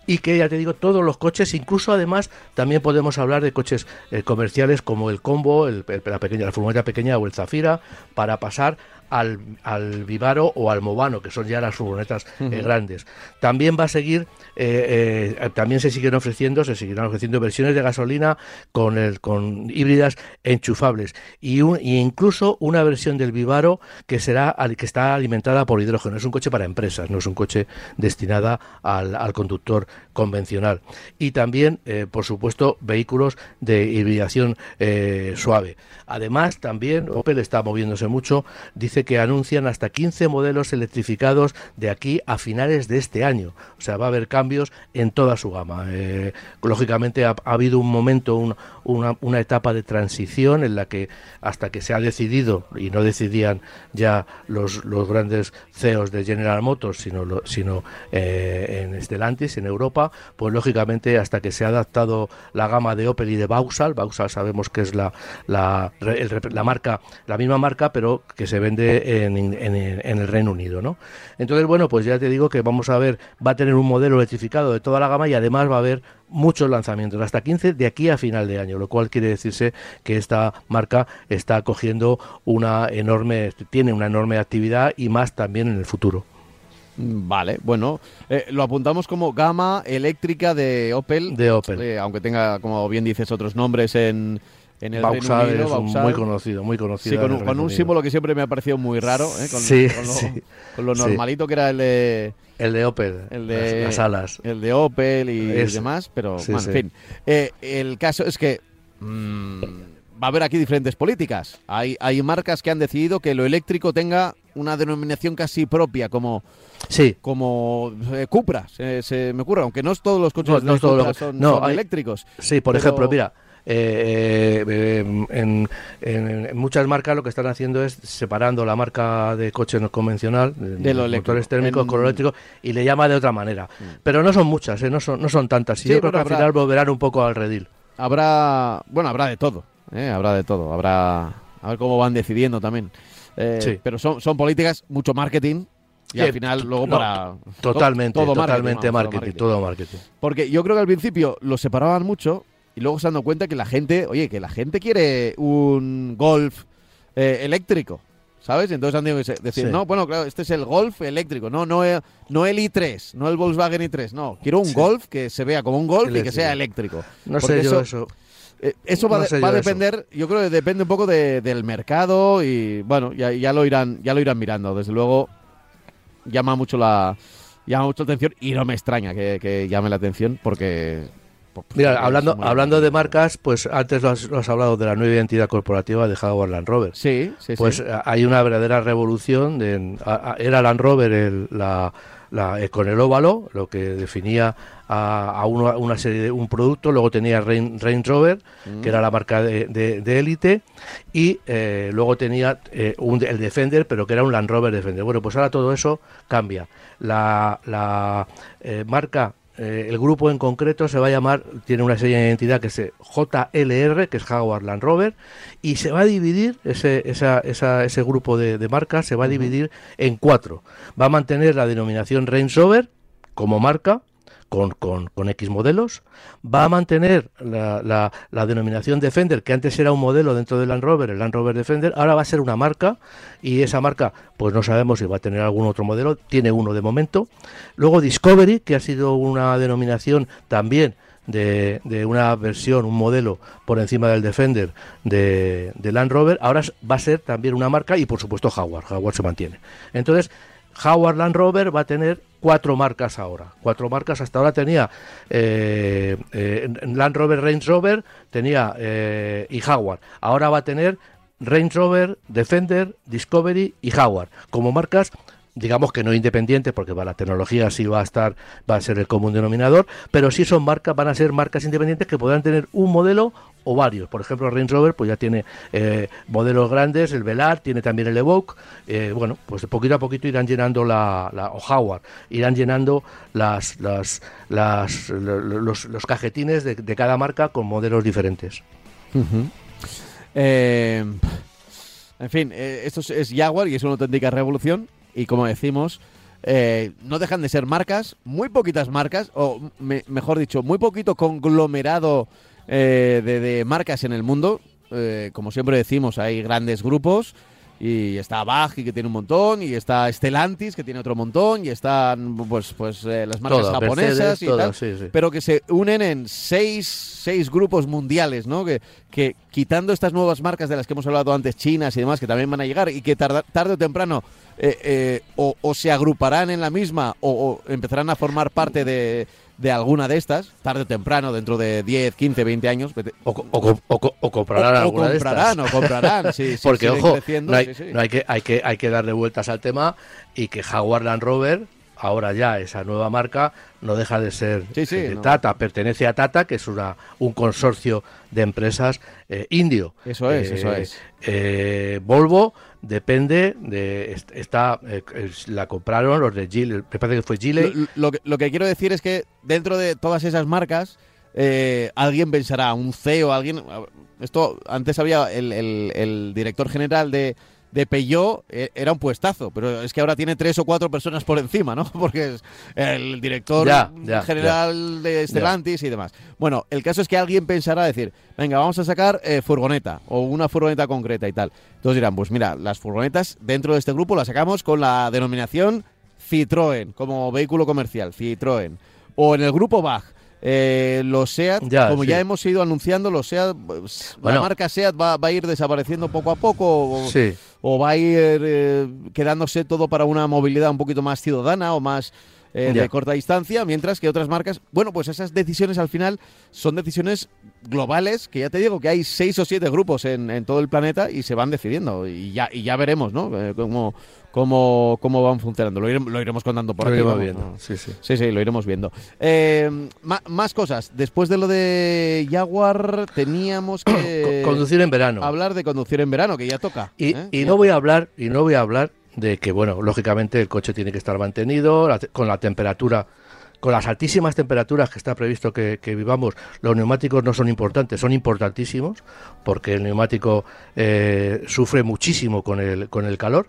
Speaker 2: y que ya te digo todos los coches incluso además también podemos hablar de coches eh, comerciales como el Combo la pequeña la furgoneta pequeña o el Zafira para pasar al, al Vivaro o al Movano, que son ya las furgonetas eh, grandes. También va a seguir, eh, eh, también se siguen ofreciendo, se seguirán ofreciendo versiones de gasolina con, el, con híbridas enchufables y, un, y incluso una versión del Vivaro que será que está alimentada por hidrógeno. Es un coche para empresas, no es un coche destinada al, al conductor convencional. Y también, por supuesto, vehículos de hibridación suave. Además, también Opel está moviéndose mucho. Dice que anuncian hasta 15 modelos electrificados de aquí a finales de este año. O sea, va a haber cambios en toda su gama. Eh, lógicamente ha, habido un momento, una, una, etapa de transición en la que hasta que se ha decidido, y no decidían ya los, los grandes CEOs de General Motors, sino, sino eh, en Stellantis, en Europa, pues lógicamente hasta que se ha adaptado la gama de Opel y de Vauxhall, Vauxhall sabemos que es la, la, la marca, la misma marca, pero que se vende en, en, en, el Reino Unido, ¿no? Entonces, bueno, pues ya te digo que vamos a ver, va a tener un modelo electrificado de toda la gama y además va a haber muchos lanzamientos, hasta 15 de aquí a final de año, lo cual quiere decirse que esta marca está cogiendo una enorme, tiene una enorme actividad y más también en el futuro.
Speaker 1: Vale, bueno, eh, lo apuntamos como gama eléctrica de Opel.
Speaker 2: De Opel.
Speaker 1: Eh, aunque tenga, como bien dices, otros nombres en, en el
Speaker 2: Vauxhall es muy conocido, muy conocido.
Speaker 1: Sí, con, un símbolo que siempre me ha parecido muy raro, ¿eh? con,
Speaker 2: sí,
Speaker 1: con, lo, normalito que era el de...
Speaker 2: El de Opel,
Speaker 1: el de,
Speaker 2: las, alas.
Speaker 1: El de Opel y demás, pero en fin. el caso es que... Mm, va a haber aquí diferentes políticas. Hay, hay marcas que han decidido que lo eléctrico tenga una denominación casi propia, como
Speaker 2: sí.
Speaker 1: como eh, Cupra, se, me ocurre, aunque no todos los coches no, Cupra son, no, eléctricos.
Speaker 2: Sí, por ejemplo, mira, eh, eh, en, muchas marcas lo que están haciendo es separando la marca de coche no convencional, de los motores térmicos con lo eléctrico, y le llama de otra manera. Mm. Pero no son muchas, no, son, no son tantas. Y yo creo que al final volverán un poco al redil.
Speaker 1: Habrá, bueno, habrá de todo. ¿eh? habrá de todo, habrá a ver cómo van decidiendo también. Eh, pero son, son políticas, mucho marketing, y al final luego para
Speaker 2: totalmente todo, totalmente marketing, todo marketing,
Speaker 1: porque yo creo que al principio lo separaban mucho y luego se han dado cuenta que la gente oye que la gente quiere un golf eh, eléctrico sabes entonces han dicho decir no bueno claro este es el golf eléctrico no no no el i3 no el Volkswagen i3 no quiero un golf que se vea como un golf y que sea eléctrico
Speaker 2: no sé yo eso
Speaker 1: eh, eso va, a depender, yo creo que depende un poco del mercado y bueno, ya, ya, lo irán, ya lo irán mirando. Desde luego llama mucho la llama mucho la atención y no me extraña que, llame la atención porque
Speaker 2: Mira, hablando, hablando de marcas, pues antes lo has, hablado de la nueva identidad corporativa de Jaguar Land Rover.
Speaker 1: Sí, sí,
Speaker 2: Pues hay una verdadera revolución. De, era Land Rover el, la, eh, con el óvalo, lo que definía a, una serie de un producto, luego tenía Range Rover, que era la marca de élite, y eh, luego tenía eh, el Defender, pero que era un Land Rover Defender. Bueno, pues ahora todo eso cambia. La, la marca eh, el grupo en concreto se va a llamar, tiene una serie de identidad que es JLR, que es Jaguar Land Rover, y se va a dividir, ese, esa, ese grupo de, marcas se va a dividir en cuatro. Va a mantener la denominación Range Rover como marca, con, con, X modelos. Va a mantener la, la, denominación Defender, que antes era un modelo dentro del Land Rover, el Land Rover Defender, ahora va a ser una marca y esa marca, pues no sabemos si va a tener algún otro modelo, tiene uno de momento. Luego Discovery, que ha sido una denominación también de, de, una versión, un modelo por encima del Defender de, de, Land Rover, ahora va a ser también una marca y por supuesto Jaguar, Jaguar se mantiene. Entonces, Jaguar Land Rover va a tener cuatro marcas ahora. Cuatro marcas hasta ahora tenía eh, eh, Land Rover, Range Rover, tenía eh, y Jaguar. Ahora va a tener Range Rover, Defender, Discovery y Jaguar como marcas digamos que no independientes, porque para la tecnología sí va a estar, va a ser el común denominador, pero sí son marcas, van a ser marcas independientes que podrán tener un modelo o varios. Por ejemplo, Range Rover pues ya tiene eh, modelos grandes, el Velar, tiene también el Evoque. Eh, bueno, pues poquito a poquito irán llenando la, la o Howard, irán llenando las, las, las los, los, cajetines de, de, cada marca con modelos diferentes.
Speaker 1: Eh, en fin, esto es Jaguar y es una auténtica revolución y como decimos, eh, no dejan de ser marcas, muy poquitas marcas, o mejor dicho, muy poquito conglomerado eh, de, marcas en el mundo. Eh, como siempre decimos, hay grandes grupos y está Baji que tiene un montón y está Stellantis que tiene otro montón y están pues pues eh, las marcas japonesas y tal, pero que se unen en seis, seis grupos mundiales, ¿no? Que, que quitando estas nuevas marcas de las que hemos hablado antes, chinas y demás, que también van a llegar y que tarde o temprano eh, eh, o, se agruparán en la misma o, empezarán a formar parte de, de alguna de estas, tarde o temprano, dentro de 10, 15, 20 años.
Speaker 2: O, o o o comprarán alguna de estas.
Speaker 1: comprarán, o comprarán, sí, sí,
Speaker 2: Porque, ojo, no hay,
Speaker 1: sí,
Speaker 2: no hay que, hay, que, hay que darle vueltas al tema y que Jaguar Land Rover, ahora ya esa nueva marca, no deja de ser
Speaker 1: Sí, sí,
Speaker 2: eh, de
Speaker 1: no.
Speaker 2: Tata, pertenece a Tata, que es una, un consorcio de empresas eh, indio.
Speaker 1: Eso es,
Speaker 2: Eh,
Speaker 1: eso es.
Speaker 2: eh, Volvo depende de. eh, la compraron los de Gile, me parece que fue Gile.
Speaker 1: Lo, que, lo que quiero decir es que dentro de todas esas marcas, eh, alguien pensará, un CEO, alguien... Esto, antes había el- el director general de, de Peugeot, eh, era un puestazo, pero es que ahora tiene tres o cuatro personas por encima, ¿no? Porque es el director
Speaker 2: Ya, ya,
Speaker 1: general de Stellantis y demás. Bueno, el caso es que alguien pensará decir, venga, vamos a sacar eh, furgoneta o una furgoneta concreta y tal. Entonces dirán, pues mira, las furgonetas dentro de este grupo las sacamos con la denominación Citroën como vehículo comercial, Citroën. O en el grupo Bach, eh, los SEAT,
Speaker 2: Ya,
Speaker 1: como
Speaker 2: sí.
Speaker 1: ya hemos ido anunciando, los SEAT, pues, la marca SEAT va, va a ir desapareciendo poco a poco.
Speaker 2: Sí.
Speaker 1: O va a ir eh, quedándose todo para una movilidad un poquito más ciudadana o más eh, de corta distancia, mientras que otras marcas, bueno, pues esas decisiones al final son decisiones globales, que ya te digo que hay seis o siete grupos en, en todo el planeta y se van decidiendo y ya, y ya veremos, ¿no? Eh, cómo, cómo, cómo van funcionando. Lo iremos, lo iremos contando por
Speaker 2: Lo
Speaker 1: aquí.
Speaker 2: iremos
Speaker 1: vamos,
Speaker 2: viendo,
Speaker 1: ¿no?
Speaker 2: sí, sí.
Speaker 1: Sí, sí, lo iremos viendo. Eh, ma- más cosas. Después de lo de Jaguar, teníamos que
Speaker 2: Co- Conducir en verano.
Speaker 1: hablar de conducir en verano, que ya toca.
Speaker 2: Y, y no voy a hablar, y no voy a hablar de que, bueno, lógicamente el coche tiene que estar mantenido la con la temperatura, con las altísimas temperaturas que está previsto que, que vivamos. Los neumáticos no son importantes, son importantísimos, porque el neumático eh, sufre muchísimo con el, con el calor.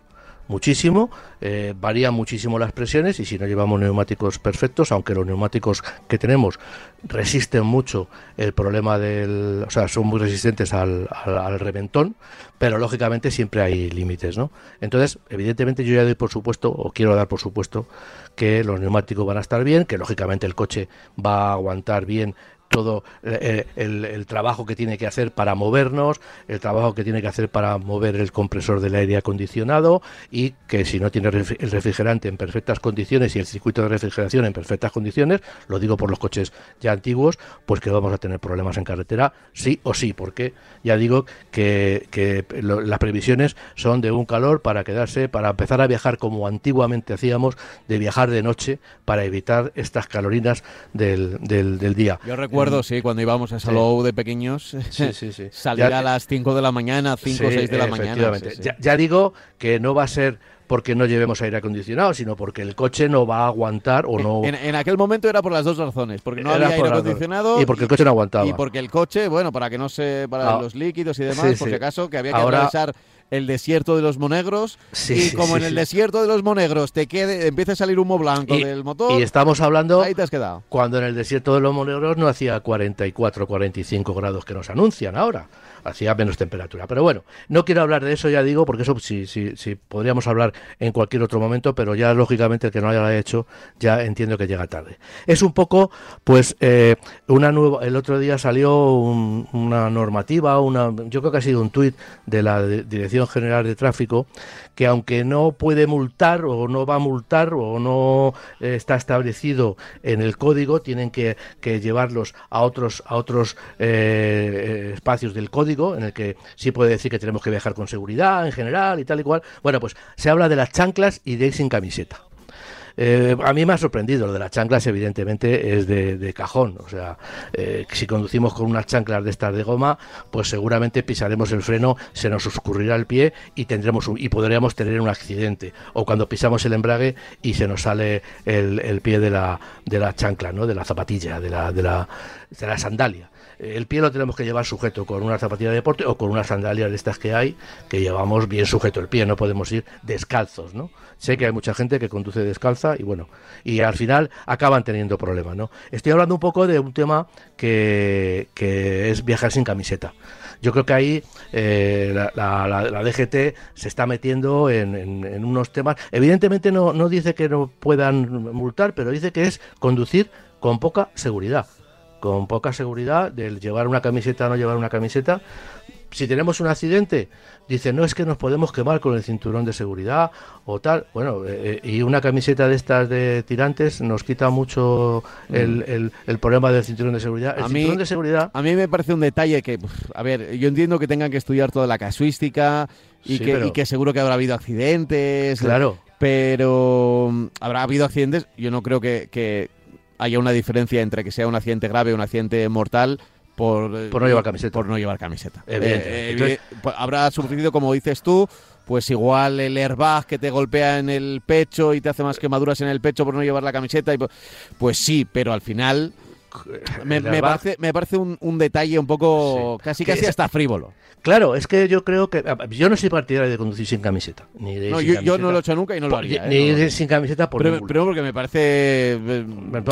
Speaker 2: Muchísimo, eh, varían muchísimo las presiones y si no llevamos neumáticos perfectos, aunque los neumáticos que tenemos resisten mucho el problema del, o sea, son muy resistentes al, al- al reventón, pero lógicamente siempre hay límites, ¿no? Entonces, evidentemente yo ya doy por supuesto, o quiero dar por supuesto, que los neumáticos van a estar bien, que lógicamente el coche va a aguantar bien todo eh, el, el trabajo que tiene que hacer para movernos, el trabajo que tiene que hacer para mover el compresor del aire acondicionado y que si no tiene el refrigerante en perfectas condiciones y el circuito de refrigeración en perfectas condiciones, lo digo por los coches ya antiguos, pues que vamos a tener problemas en carretera, sí o sí, porque ya digo que, que lo- las previsiones son de un calor para quedarse, para empezar a viajar como antiguamente hacíamos, de viajar de noche para evitar estas calorinas del, del, del día.
Speaker 1: Yo recuerdo, sí, cuando íbamos a Salou de pequeños,
Speaker 2: Sí, sí, sí.
Speaker 1: salir
Speaker 2: Ya-
Speaker 1: a las 5 de la mañana, 5 o
Speaker 2: Sí,
Speaker 1: 6 de la mañana. sí, sí.
Speaker 2: Ya, ya digo que no va a ser porque no llevemos aire acondicionado, sino porque el coche no va a aguantar o no.
Speaker 1: En, en aquel momento era por las dos razones, porque no
Speaker 2: Era
Speaker 1: había
Speaker 2: por
Speaker 1: aire acondicionado
Speaker 2: Y porque el coche no aguantaba.
Speaker 1: y porque el coche, bueno, para que no se para
Speaker 2: Ah,
Speaker 1: los líquidos y demás,
Speaker 2: sí,
Speaker 1: por
Speaker 2: sí.
Speaker 1: si acaso, que había que
Speaker 2: Ahora-
Speaker 1: atravesar el desierto de los monegros
Speaker 2: Sí,
Speaker 1: y como
Speaker 2: sí,
Speaker 1: en el
Speaker 2: sí.
Speaker 1: desierto de los monegros te quede empieza a salir humo blanco
Speaker 2: Y-
Speaker 1: del motor,
Speaker 2: Y estamos hablando
Speaker 1: ahí te has quedado.
Speaker 2: cuando en el desierto de los Monegros no hacía 44, 45 grados que nos anuncian ahora. Hacía menos temperatura. Pero bueno, no quiero hablar de eso, ya digo, porque eso sí, sí, sí podríamos hablar en cualquier otro momento, pero ya lógicamente el que no haya hecho ya entiendo que llega tarde. Es un poco, pues, eh, una nueva. El otro día salió un- una normativa, una, yo creo que ha sido un tuit de la Dirección General de Tráfico, que aunque no puede multar o no va a multar o no eh, está establecido en el código, tienen que, que llevarlos a otros a otros eh, espacios del código en el que sí puede decir que tenemos que viajar con seguridad en general y tal y cual. Bueno, pues se habla de las chanclas y de ir sin camiseta. Eh, a mí me ha sorprendido lo de las chanclas, evidentemente es de, cajón. O sea, eh, si conducimos con unas chanclas de estas de goma, pues seguramente pisaremos el freno, se nos escurrirá el pie y tendremos un- y podríamos tener un accidente. O cuando pisamos el embrague y se nos sale el, el pie de la, de la chancla, ¿no? de la zapatilla, de la, de la, de la sandalia. El pie lo tenemos que llevar sujeto con una zapatilla de deporte o con unas sandalias de estas que hay, que llevamos bien sujeto el pie, no podemos ir descalzos, ¿no? Sé que hay mucha gente que conduce descalza y bueno, y al final acaban teniendo problemas, ¿no? Estoy hablando un poco de un tema que, que es viajar sin camiseta. Yo creo que ahí eh, la- la- la DGT se está metiendo en, en- en unos temas. Evidentemente no, no dice que no puedan multar, pero dice que es conducir con poca seguridad. Con poca seguridad del llevar una camiseta o no llevar una camiseta. si tenemos un accidente, dice, no es que nos podemos quemar con el cinturón de seguridad o tal. Bueno, eh, eh, y una camiseta de estas de tirantes nos quita mucho el, el, problema del cinturón de seguridad. El
Speaker 1: a
Speaker 2: cinturón
Speaker 1: mí,
Speaker 2: de seguridad...
Speaker 1: A mí me parece un detalle que, a ver, yo entiendo que tengan que estudiar toda la casuística y, que, y que seguro que habrá habido accidentes.
Speaker 2: Claro.
Speaker 1: Pero mm, habrá habido accidentes. Yo no creo que, que haya una diferencia entre que sea un accidente grave o un accidente mortal por,
Speaker 2: por no llevar camiseta.
Speaker 1: Por no llevar camiseta. Eh, eh, pues habrá sufrido, como dices tú, pues igual el airbag que te golpea en el pecho y te hace más quemaduras en el pecho por no llevar la camiseta. Y pues sí, pero al final me, parece, me parece un, detalle un poco casi casi hasta frívolo.
Speaker 2: Claro, es que yo creo que yo no soy partidario de conducir sin camiseta. Ni de
Speaker 1: no, yo, no lo he hecho nunca y no lo haría.
Speaker 2: Ni, ¿eh? sin camiseta por
Speaker 1: pero, pero, porque me parece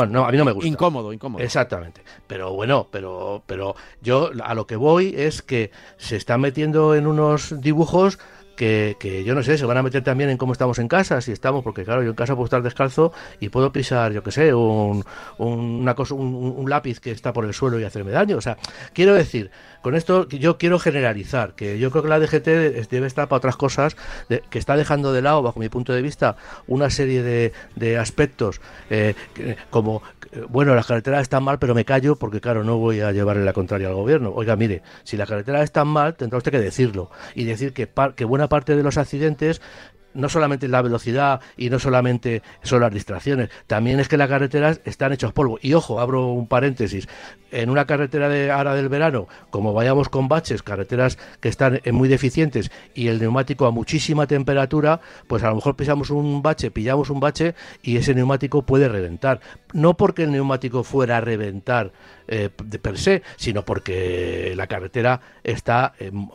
Speaker 2: no, a mí no me gusta.
Speaker 1: Incómodo, incómodo.
Speaker 2: Exactamente. Pero bueno, pero pero yo a lo que voy es que se están metiendo en unos dibujos que, yo no sé, se van a meter también en cómo estamos en casa, si estamos, porque claro, yo en casa puedo estar descalzo y puedo pisar, yo qué sé, un, una cosa, un, lápiz que está por el suelo y hacerme daño. O sea, quiero decir, con esto yo quiero generalizar, que yo creo que la DGT debe estar para otras cosas, que está dejando de lado, bajo mi punto de vista, una serie de, de aspectos eh, como bueno, las carreteras están mal, pero me callo porque, claro, no voy a llevarle la contraria al gobierno. Oiga, mire, si la carretera está mal, tendrá usted que decirlo y decir que, que buena parte de los accidentes no solamente la velocidad y no solamente son las distracciones, también es que las carreteras están hechas polvo. Y ojo, abro un paréntesis, en una carretera de ahora del verano, como vayamos con baches, carreteras que están muy deficientes y el neumático a muchísima temperatura, pues a lo mejor pisamos un bache, pillamos un bache y ese neumático puede reventar. No porque el neumático fuera a reventar eh, de per se, sino porque la carretera está en,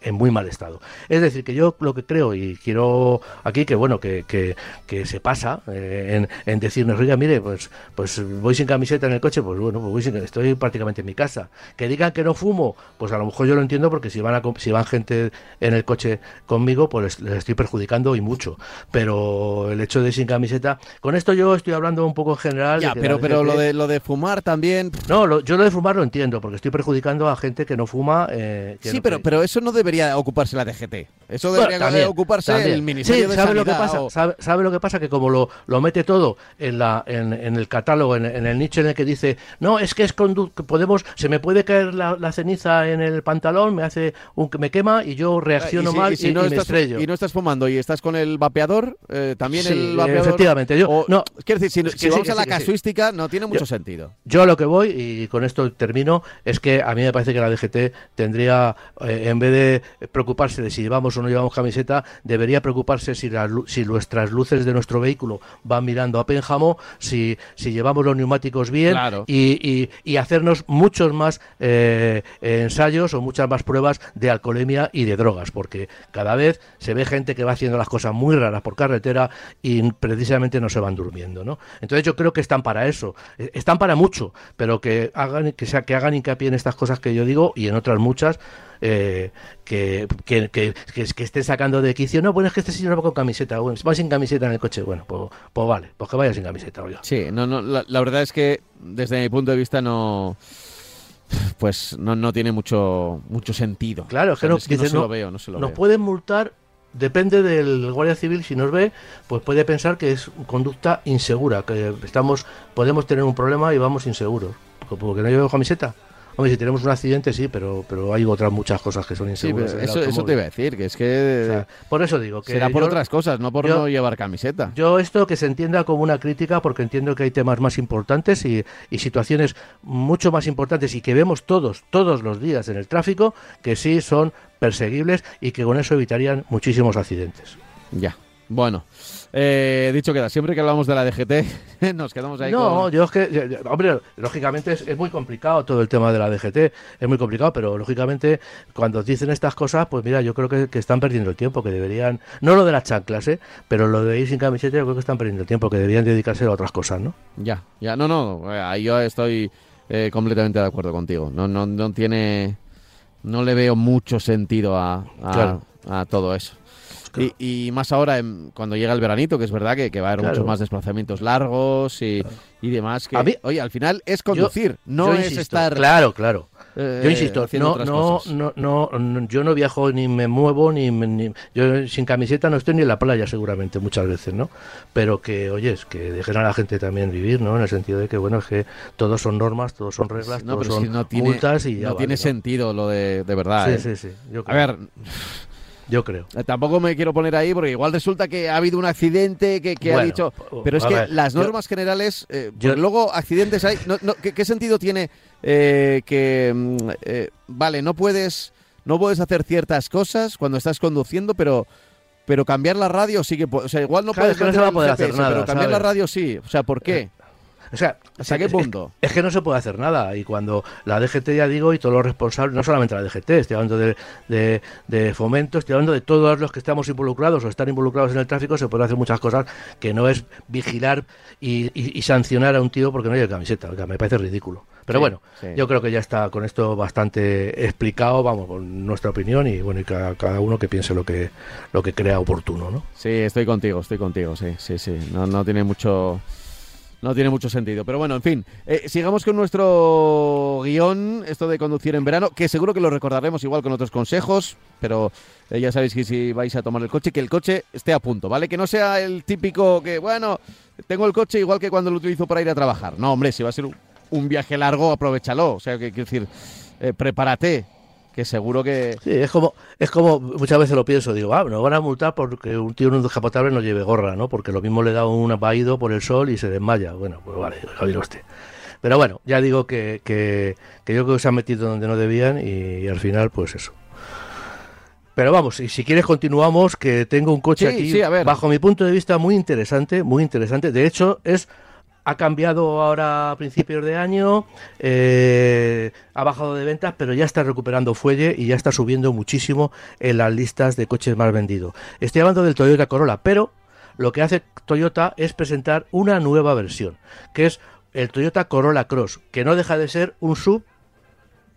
Speaker 2: en, muy mal estado. Es decir, que yo lo que creo y quiero aquí que bueno que, que, se pasa eh, en, decirnos, oiga, mire, pues pues voy sin camiseta en el coche, pues bueno, pues voy sin, estoy prácticamente en mi casa. Que digan que no fumo, pues a lo mejor yo lo entiendo porque si van a, si van gente en el coche conmigo, pues les, estoy perjudicando y mucho. Pero el hecho de sin camiseta, con esto yo estoy hablando un poco en general.
Speaker 1: Ya, pero pero lo de lo de fumar también.
Speaker 2: No, yo lo de fumar lo entiendo, porque estoy perjudicando a gente que no fuma. Eh,
Speaker 1: sí, pero, pero eso no debería ocuparse la DGT. Eso debería ocuparse el Ministerio de
Speaker 2: ¿sabe
Speaker 1: Lo
Speaker 2: que pasa? ¿Sabe, lo que pasa? Que como lo, lo mete todo en, la, en, el catálogo, en, el nicho en el que dice, no, es que es podemos, se me puede caer la, ceniza en el pantalón, me hace un, me quema y yo reacciono mal y, si no
Speaker 1: estás,
Speaker 2: me estrello.
Speaker 1: Y no estás fumando y estás con el vapeador, eh, también el vapeador.
Speaker 2: Efectivamente. Yo, no,
Speaker 1: quiero decir, si, vamos a la casuística, no tiene mucho sentido.
Speaker 2: Yo a lo que voy, y con esto termino, es que a mí me parece que la DGT tendría, eh, en vez de preocuparse de si llevamos o no llevamos camiseta, debería preocuparse si, si nuestras luces de nuestro vehículo van mirando a Pénjamo, si, si llevamos los neumáticos bien y, y, hacernos muchos más eh, ensayos o muchas más pruebas de alcoholemia y de drogas, porque cada vez se ve gente que va haciendo las cosas muy raras por carretera y precisamente no se van durmiendo, ¿no? Entonces yo creo que están para eso, eh, están para mucho, pero que hagan que sea que hagan hincapié en estas cosas que yo digo y en otras muchas eh, que, que, que, que, estén sacando de quicio. No, bueno, es que este señor va con camiseta. Bueno, va sin camiseta en el coche. Bueno, pues, pues vale, pues que vaya sin camiseta. Oiga.
Speaker 1: Sí, no, no, la, verdad es que desde mi punto de vista no pues no, no tiene mucho mucho sentido.
Speaker 2: Claro, es que no, se lo veo, no se lo nos pueden multar, depende del guardia civil, si nos ve, pues puede pensar que es conducta insegura, que estamos podemos tener un problema y vamos inseguros, porque no llevo camiseta. Hombre, si tenemos un accidente, sí, pero, pero hay otras muchas cosas que son inseguras.
Speaker 1: eso, eso, te iba a decir, que es que.
Speaker 2: por eso digo que.
Speaker 1: Será por otras cosas, no por no llevar camiseta.
Speaker 2: Yo, esto que se entienda como una crítica, porque entiendo que hay temas más importantes y, y situaciones mucho más importantes y que vemos todos, todos los días en el tráfico, que sí son perseguibles y que con eso evitarían muchísimos accidentes.
Speaker 1: Ya. Bueno, eh, dicho queda, siempre que hablamos de la DGT nos quedamos ahí.
Speaker 2: No, yo es que, hombre, lógicamente es, muy complicado todo el tema de la DGT, es muy complicado, pero lógicamente cuando dicen estas cosas, pues mira, yo creo que, están perdiendo el tiempo, que deberían, no lo de las chanclas, ¿eh? pero lo de ir sin camiseta, yo creo que están perdiendo el tiempo, que deberían dedicarse a otras cosas, ¿no?
Speaker 1: Ya, ya, no, no, ahí yo estoy eh, completamente de acuerdo contigo. No, no, no tiene, no le veo mucho sentido a, a todo eso. Y, más ahora, cuando llega el veranito, que es verdad que, va a haber muchos más desplazamientos largos y, demás. Que, oye, al final es conducir, no es estar.
Speaker 2: Claro, claro.
Speaker 1: eh,
Speaker 2: yo insisto,
Speaker 1: haciendo
Speaker 2: no, no, no, no, yo no viajo ni me muevo ni, ni- yo sin camiseta no estoy ni en la playa seguramente muchas veces, ¿no? Pero que, oye, es que dejen a la gente también vivir, ¿no? En el sentido de que, bueno, es que todos son normas, todos son reglas,
Speaker 1: No,
Speaker 2: todos
Speaker 1: pero
Speaker 2: son
Speaker 1: si no tiene,
Speaker 2: multas y ya
Speaker 1: no
Speaker 2: vale,
Speaker 1: tiene sentido lo de, de verdad.
Speaker 2: Sí,
Speaker 1: ¿eh?
Speaker 2: sí, sí. Yo
Speaker 1: A ver,
Speaker 2: yo creo.
Speaker 1: Eh, Tampoco me quiero poner ahí porque igual resulta que ha habido un accidente que, que ha dicho. Pero es que
Speaker 2: ver,
Speaker 1: las
Speaker 2: yo-
Speaker 1: normas generales, eh,
Speaker 2: yo-
Speaker 1: pues luego accidentes hay. No, no, ¿qué, qué sentido tiene eh, que mm, eh, vale no puedes no puedes hacer ciertas cosas cuando estás conduciendo, pero pero cambiar la radio sí que o sea igual no
Speaker 2: Claro,
Speaker 1: puedes
Speaker 2: es que no se va a poder hacer nada,
Speaker 1: pero cambiar la radio sí. O sea, ¿por qué?
Speaker 2: O sea,
Speaker 1: ¿Hasta qué
Speaker 2: es-
Speaker 1: punto?
Speaker 2: Es, que no se puede hacer nada. Y cuando la DGT, ya digo, y todos los responsables, no solamente la DGT, estoy hablando de, de, de fomento, estoy hablando de todos los que estamos involucrados o están involucrados en el tráfico, se pueden hacer muchas cosas que no es vigilar y, y- y sancionar a un tío porque no lleva camiseta. Oiga, me parece ridículo. Pero
Speaker 1: Sí,
Speaker 2: bueno,
Speaker 1: sí.
Speaker 2: yo creo que ya está con esto bastante explicado, vamos, con nuestra opinión y bueno, y cada, cada uno que piense lo que, lo que crea oportuno, ¿no?
Speaker 1: Sí, estoy contigo, estoy contigo, sí, sí, sí. No, no tiene mucho. No tiene mucho sentido. Pero bueno, en fin, eh, sigamos con nuestro guion, esto de conducir en verano, que seguro que lo recordaremos igual con otros consejos, pero eh, ya sabéis que si vais a tomar el coche, que el coche esté a punto, ¿vale? Que no sea el típico que, bueno, tengo el coche igual que cuando lo utilizo para ir a trabajar. No, hombre, si va a ser un, viaje largo, aprovechalo. O sea, que quiero decir, eh, prepárate, que seguro que...
Speaker 2: Sí, es como, es como muchas veces lo pienso, digo, ah, nos van a multar porque un tío en un descapotable no lleve gorra, ¿no? Porque lo mismo le da un vaído por el sol y se desmaya. Bueno, pues vale, lo dirá usted. Pero bueno, ya digo que, que, que yo creo que se han metido donde no debían y, y al final, pues eso. Pero vamos, y si quieres continuamos, que tengo un coche
Speaker 1: Sí,
Speaker 2: aquí,
Speaker 1: sí, a ver.
Speaker 2: bajo mi punto de vista, muy interesante, muy interesante. De hecho, es ha cambiado ahora a principios de año, eh, ha bajado de ventas, pero ya está recuperando fuelle y ya está subiendo muchísimo en las listas de coches más vendidos. Estoy hablando del Toyota Corolla, pero lo que hace Toyota es presentar una nueva versión, que es el Toyota Corolla Cross, que no deja de ser un sub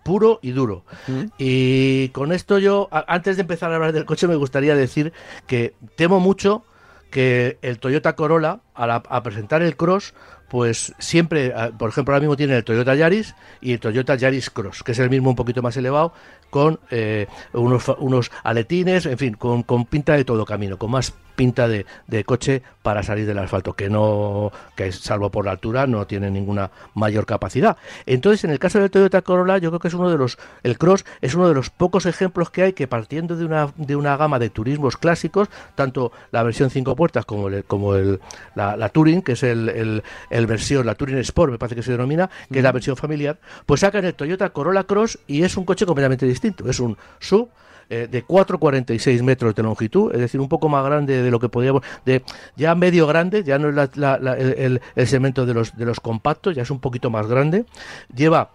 Speaker 2: puro y duro.
Speaker 1: ¿Mm?
Speaker 2: Y con esto yo, antes de empezar a hablar del coche, me gustaría decir que temo mucho que el Toyota Corolla, a, presentar el Cross, pues siempre, a- por ejemplo, ahora mismo tiene el Toyota Yaris y el Toyota Yaris Cross, que es el mismo un poquito más elevado, con eh, unos, unos aletines, en fin, con, con pinta de todo camino, con más pinta de, de coche para salir del asfalto, que no, que salvo por la altura, no tiene ninguna mayor capacidad. Entonces, en el caso del Toyota Corolla, yo creo que es uno de los, el Cross es uno de los pocos ejemplos que hay que partiendo de una, de una gama de turismos clásicos, tanto la versión 5 puertas como, el, como el, la, la Touring, que es el, el, el versión, la Touring Sport, me parece que se denomina, que es la versión familiar, pues sacan el Toyota Corolla Cross y es un coche completamente distinto. Es un sub eh, de 4,46 metros de longitud, es decir, un poco más grande de lo que podríamos, de ya medio grande, ya no es la- la- la- el, el- el segmento de los, de los compactos, ya es un poquito más grande. Lleva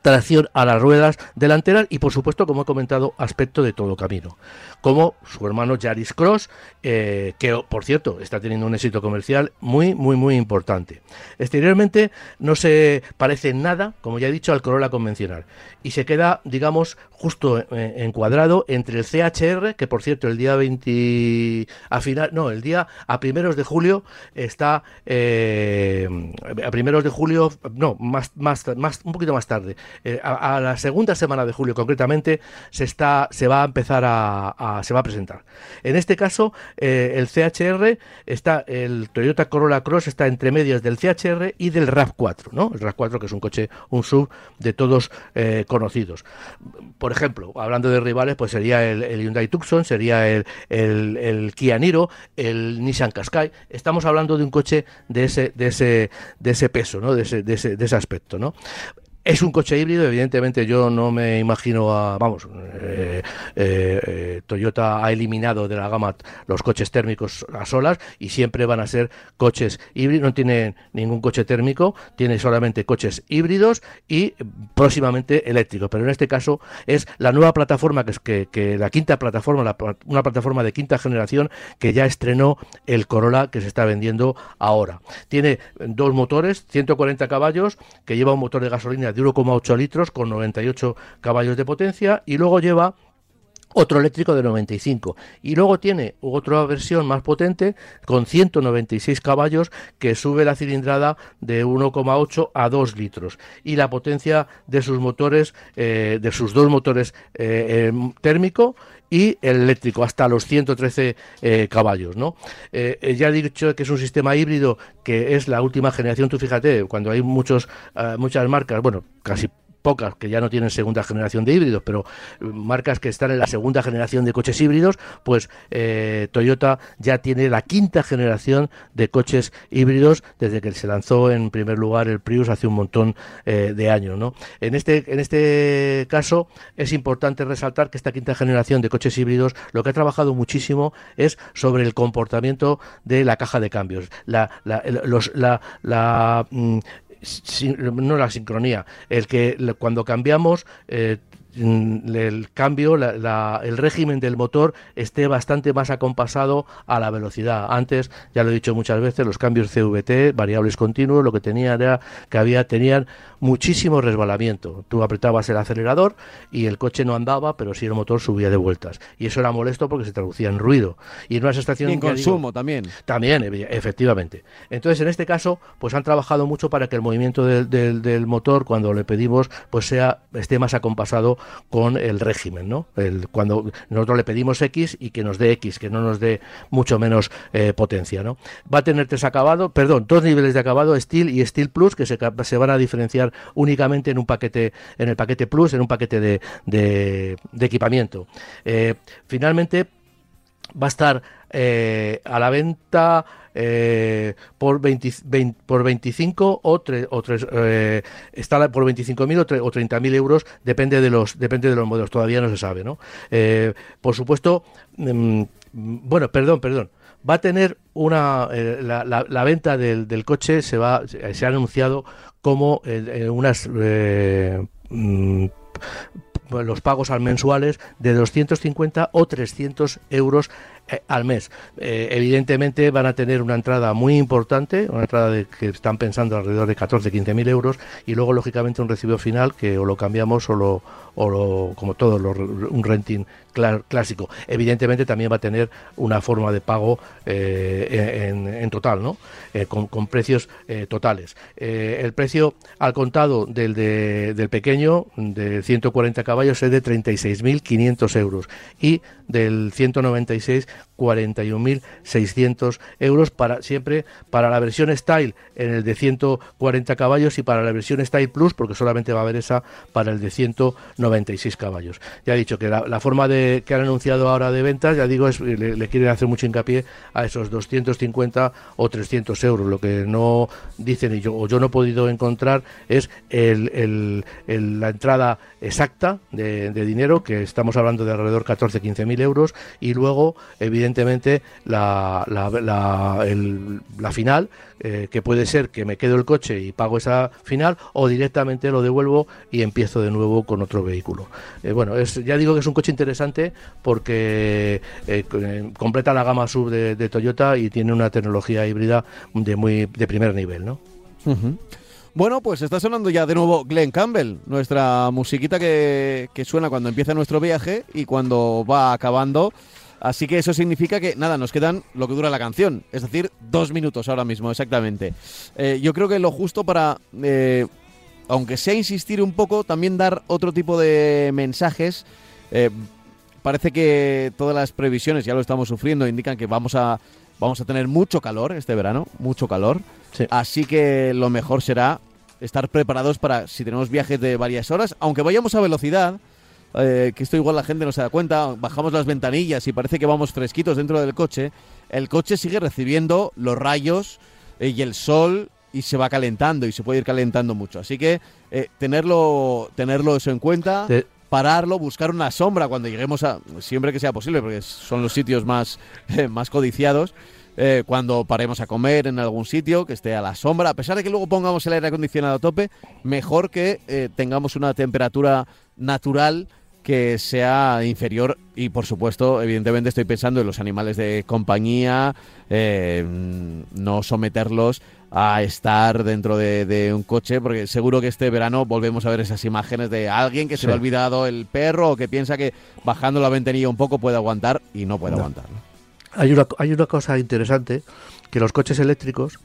Speaker 2: tracción a las ruedas delanteras y por supuesto como he comentado aspecto de todo camino como su hermano Yaris Cross eh, que por cierto está teniendo un éxito comercial muy muy muy importante. Exteriormente no se parece nada como ya he dicho al Corolla convencional. Y se queda digamos justo eh, encuadrado entre el CHR que por cierto el día 20 a final no el día a primeros de julio está eh, a primeros de julio no más más más un poquito más tarde. A, la segunda semana de julio concretamente se está se va a empezar a- se va a presentar. En este caso eh, el CHR está el Toyota Corolla Cross está entre medios del CHR y del RAV4 no el RAV4 que es un coche un sub de todos eh, conocidos. Por ejemplo hablando de rivales pues sería el, el Hyundai Tucson sería el, el, el Kia Niro el Nissan Qashqai. Estamos hablando de un coche de ese de ese de ese peso no de ese, de ese, de ese aspecto no es un coche híbrido, evidentemente yo no me imagino a, vamos, eh, eh, Toyota ha eliminado de la gama los coches térmicos a solas y siempre van a ser coches híbridos, no tiene ningún coche térmico, tiene solamente coches híbridos y próximamente eléctricos, pero en este caso es la nueva plataforma, que es que, la quinta plataforma, la una plataforma de quinta generación que ya estrenó el Corolla que se está vendiendo ahora. Tiene dos motores, 140 caballos, que lleva un motor de gasolina de 1,8 litros con 98 caballos de potencia y luego lleva otro eléctrico de 95 y luego tiene otra versión más potente con 196 caballos que sube la cilindrada de 1,8 a 2 litros. Y la potencia de sus motores eh, de sus dos motores eh, eh, térmico y el eléctrico hasta los 113 caballos ¿no? ya he dicho que es un sistema híbrido que es la última generación tú fíjate cuando hay muchos muchas marcas bueno casi pocas que ya no tienen segunda generación de híbridos, pero eh, marcas que están en la segunda generación de coches híbridos, pues eh, Toyota ya tiene la quinta generación de coches híbridos desde que se lanzó en primer lugar el Prius hace un montón eh, de años. ¿no? En, este, en este caso es importante resaltar que esta quinta generación de coches híbridos lo que ha trabajado muchísimo es sobre el comportamiento de la caja de cambios. La, la, los, la, la mm, no la sincronía, el que cuando cambiamos eh, el cambio, el régimen del motor esté bastante más acompasado a la velocidad. Antes, ya lo he dicho muchas veces, los cambios CVT, variables continuos, lo que tenía era que había, tenían muchísimo resbalamiento. Tú apretabas el acelerador y el coche no andaba, pero sí el motor subía de vueltas. Y eso era molesto porque se traducía en ruido. Y en unas estaciones...
Speaker 1: Y en consumo también.
Speaker 2: También, efectivamente. Entonces, en este caso, pues han trabajado mucho para que el movimiento del, del motor, cuando le pedimos, pues sea esté más acompasado con el régimen, ¿no? Cuando nosotros le pedimos X y que nos dé X, que no nos dé mucho menos eh, potencia, ¿no? Va a tener tres acabados, perdón, dos niveles de acabado, Steel y Steel Plus, que se, se, van a diferenciar únicamente en un paquete, en el paquete Plus, en un paquete de, de, equipamiento. Eh, finalmente, va a estar eh, a la venta eh, por, 20, por 25 o, tre, o tres, eh, está por 25.000 o, o 30.000 euros, depende de los depende de los modelos, todavía no se sabe, ¿no? Eh, por supuesto, mm, bueno, perdón, perdón. Va a tener una eh, la, la, la, venta del, del, coche se va se ha anunciado como unas mm, los pagos al mensuales de 250 o 300 euros eh, al mes. Eh, evidentemente van a tener una entrada muy importante, una entrada de, que están pensando alrededor de 14-15 mil euros y luego lógicamente un recibo final que o lo cambiamos o lo, o lo como todo, un renting clásico. Evidentemente también va a tener una forma de pago eh, en, total, ¿no? Con, con, precios totales. el precio al contado del, de, del pequeño, de 140 caballos, es de 36.500 euros y del 196 41.600 euros para siempre para la versión Style en el de 140 caballos y para la versión Style Plus porque solamente va a haber esa para el de 196 caballos. Ya he dicho que la, forma de que han anunciado ahora de ventas, ya digo, es, le, quieren hacer mucho hincapié a esos 250 o 300 euros. Lo que no dicen y yo, o yo no he podido encontrar es el, la entrada exacta de, dinero, que estamos hablando de alrededor 14-15 mil euros, y luego, evidentemente, la, la, la, la final, eh, que puede ser que me quedo el coche y pago esa final, o directamente lo devuelvo y empiezo de nuevo con otro vehículo. Eh, bueno, es, ya digo que es un coche interesante porque eh, completa la gama sub de, Toyota y tiene una tecnología híbrida de muy de primer nivel, ¿no?
Speaker 1: Bueno, pues está sonando ya de nuevo Glenn Campbell, nuestra musiquita que, suena cuando empieza nuestro viaje y cuando va acabando. Así que eso significa que, nada, nos quedan lo que dura la canción, es decir, dos minutos ahora mismo, exactamente. Eh, yo creo que lo justo para, eh, aunque sea insistir un poco, también dar otro tipo de mensajes. Eh, parece que todas las previsiones, ya lo estamos sufriendo, indican que vamos a, vamos a tener mucho calor este verano, mucho calor. Así que lo mejor será estar preparados para si tenemos viajes de varias horas, aunque vayamos a velocidad, eh, que esto igual la gente no se da cuenta, bajamos las ventanillas y parece que vamos fresquitos dentro del coche, el coche sigue recibiendo los rayos eh, y el sol y se va calentando y se puede ir calentando mucho. Así que eh, tenerlo, tenerlo eso en cuenta. Pararlo, buscar una sombra cuando lleguemos a. siempre que sea posible, porque son los sitios más, más codiciados eh, cuando paremos a comer en algún sitio, que esté a la sombra, a pesar de que luego pongamos el aire acondicionado a tope, mejor que eh, tengamos una temperatura natural que sea inferior y por supuesto evidentemente estoy pensando en los animales de compañía eh, no someterlos a estar dentro de, un coche, porque seguro que este verano volvemos a ver esas imágenes de alguien que se le ha olvidado el perro o que piensa que bajando la ventanilla un poco puede aguantar y no puede aguantarlo.
Speaker 2: Hay una, hay una cosa interesante, que los coches eléctricos,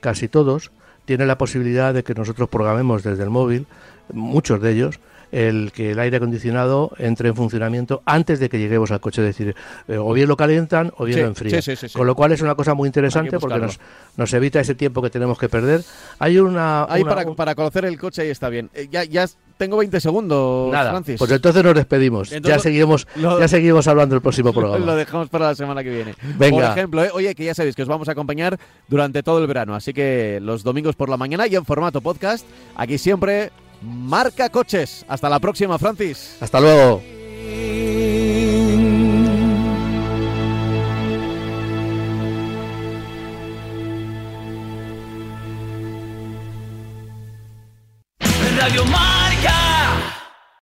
Speaker 2: casi todos, tienen la posibilidad de que nosotros programemos desde el móvil, muchos de ellos, el que el aire acondicionado entre en funcionamiento antes de que lleguemos al coche. Es decir, eh, o bien lo calientan o bien lo enfrían. Con lo cual es una cosa muy interesante porque nos, nos, evita ese tiempo que tenemos que perder. Hay una...
Speaker 1: Ahí para, para, conocer el coche ahí está bien. Eh, ya, ya tengo 20 segundos,
Speaker 2: Nada,
Speaker 1: Francis.
Speaker 2: Pues entonces nos despedimos. ya seguimos ya seguimos hablando el próximo programa.
Speaker 1: Lo dejamos para la semana que viene.
Speaker 2: Venga.
Speaker 1: Por ejemplo, eh, oye, que ya sabéis que os vamos a acompañar durante todo el verano. Así que los domingos por la mañana y en formato podcast, aquí siempre Marca Coches. Hasta la próxima, Francis.
Speaker 2: Hasta luego.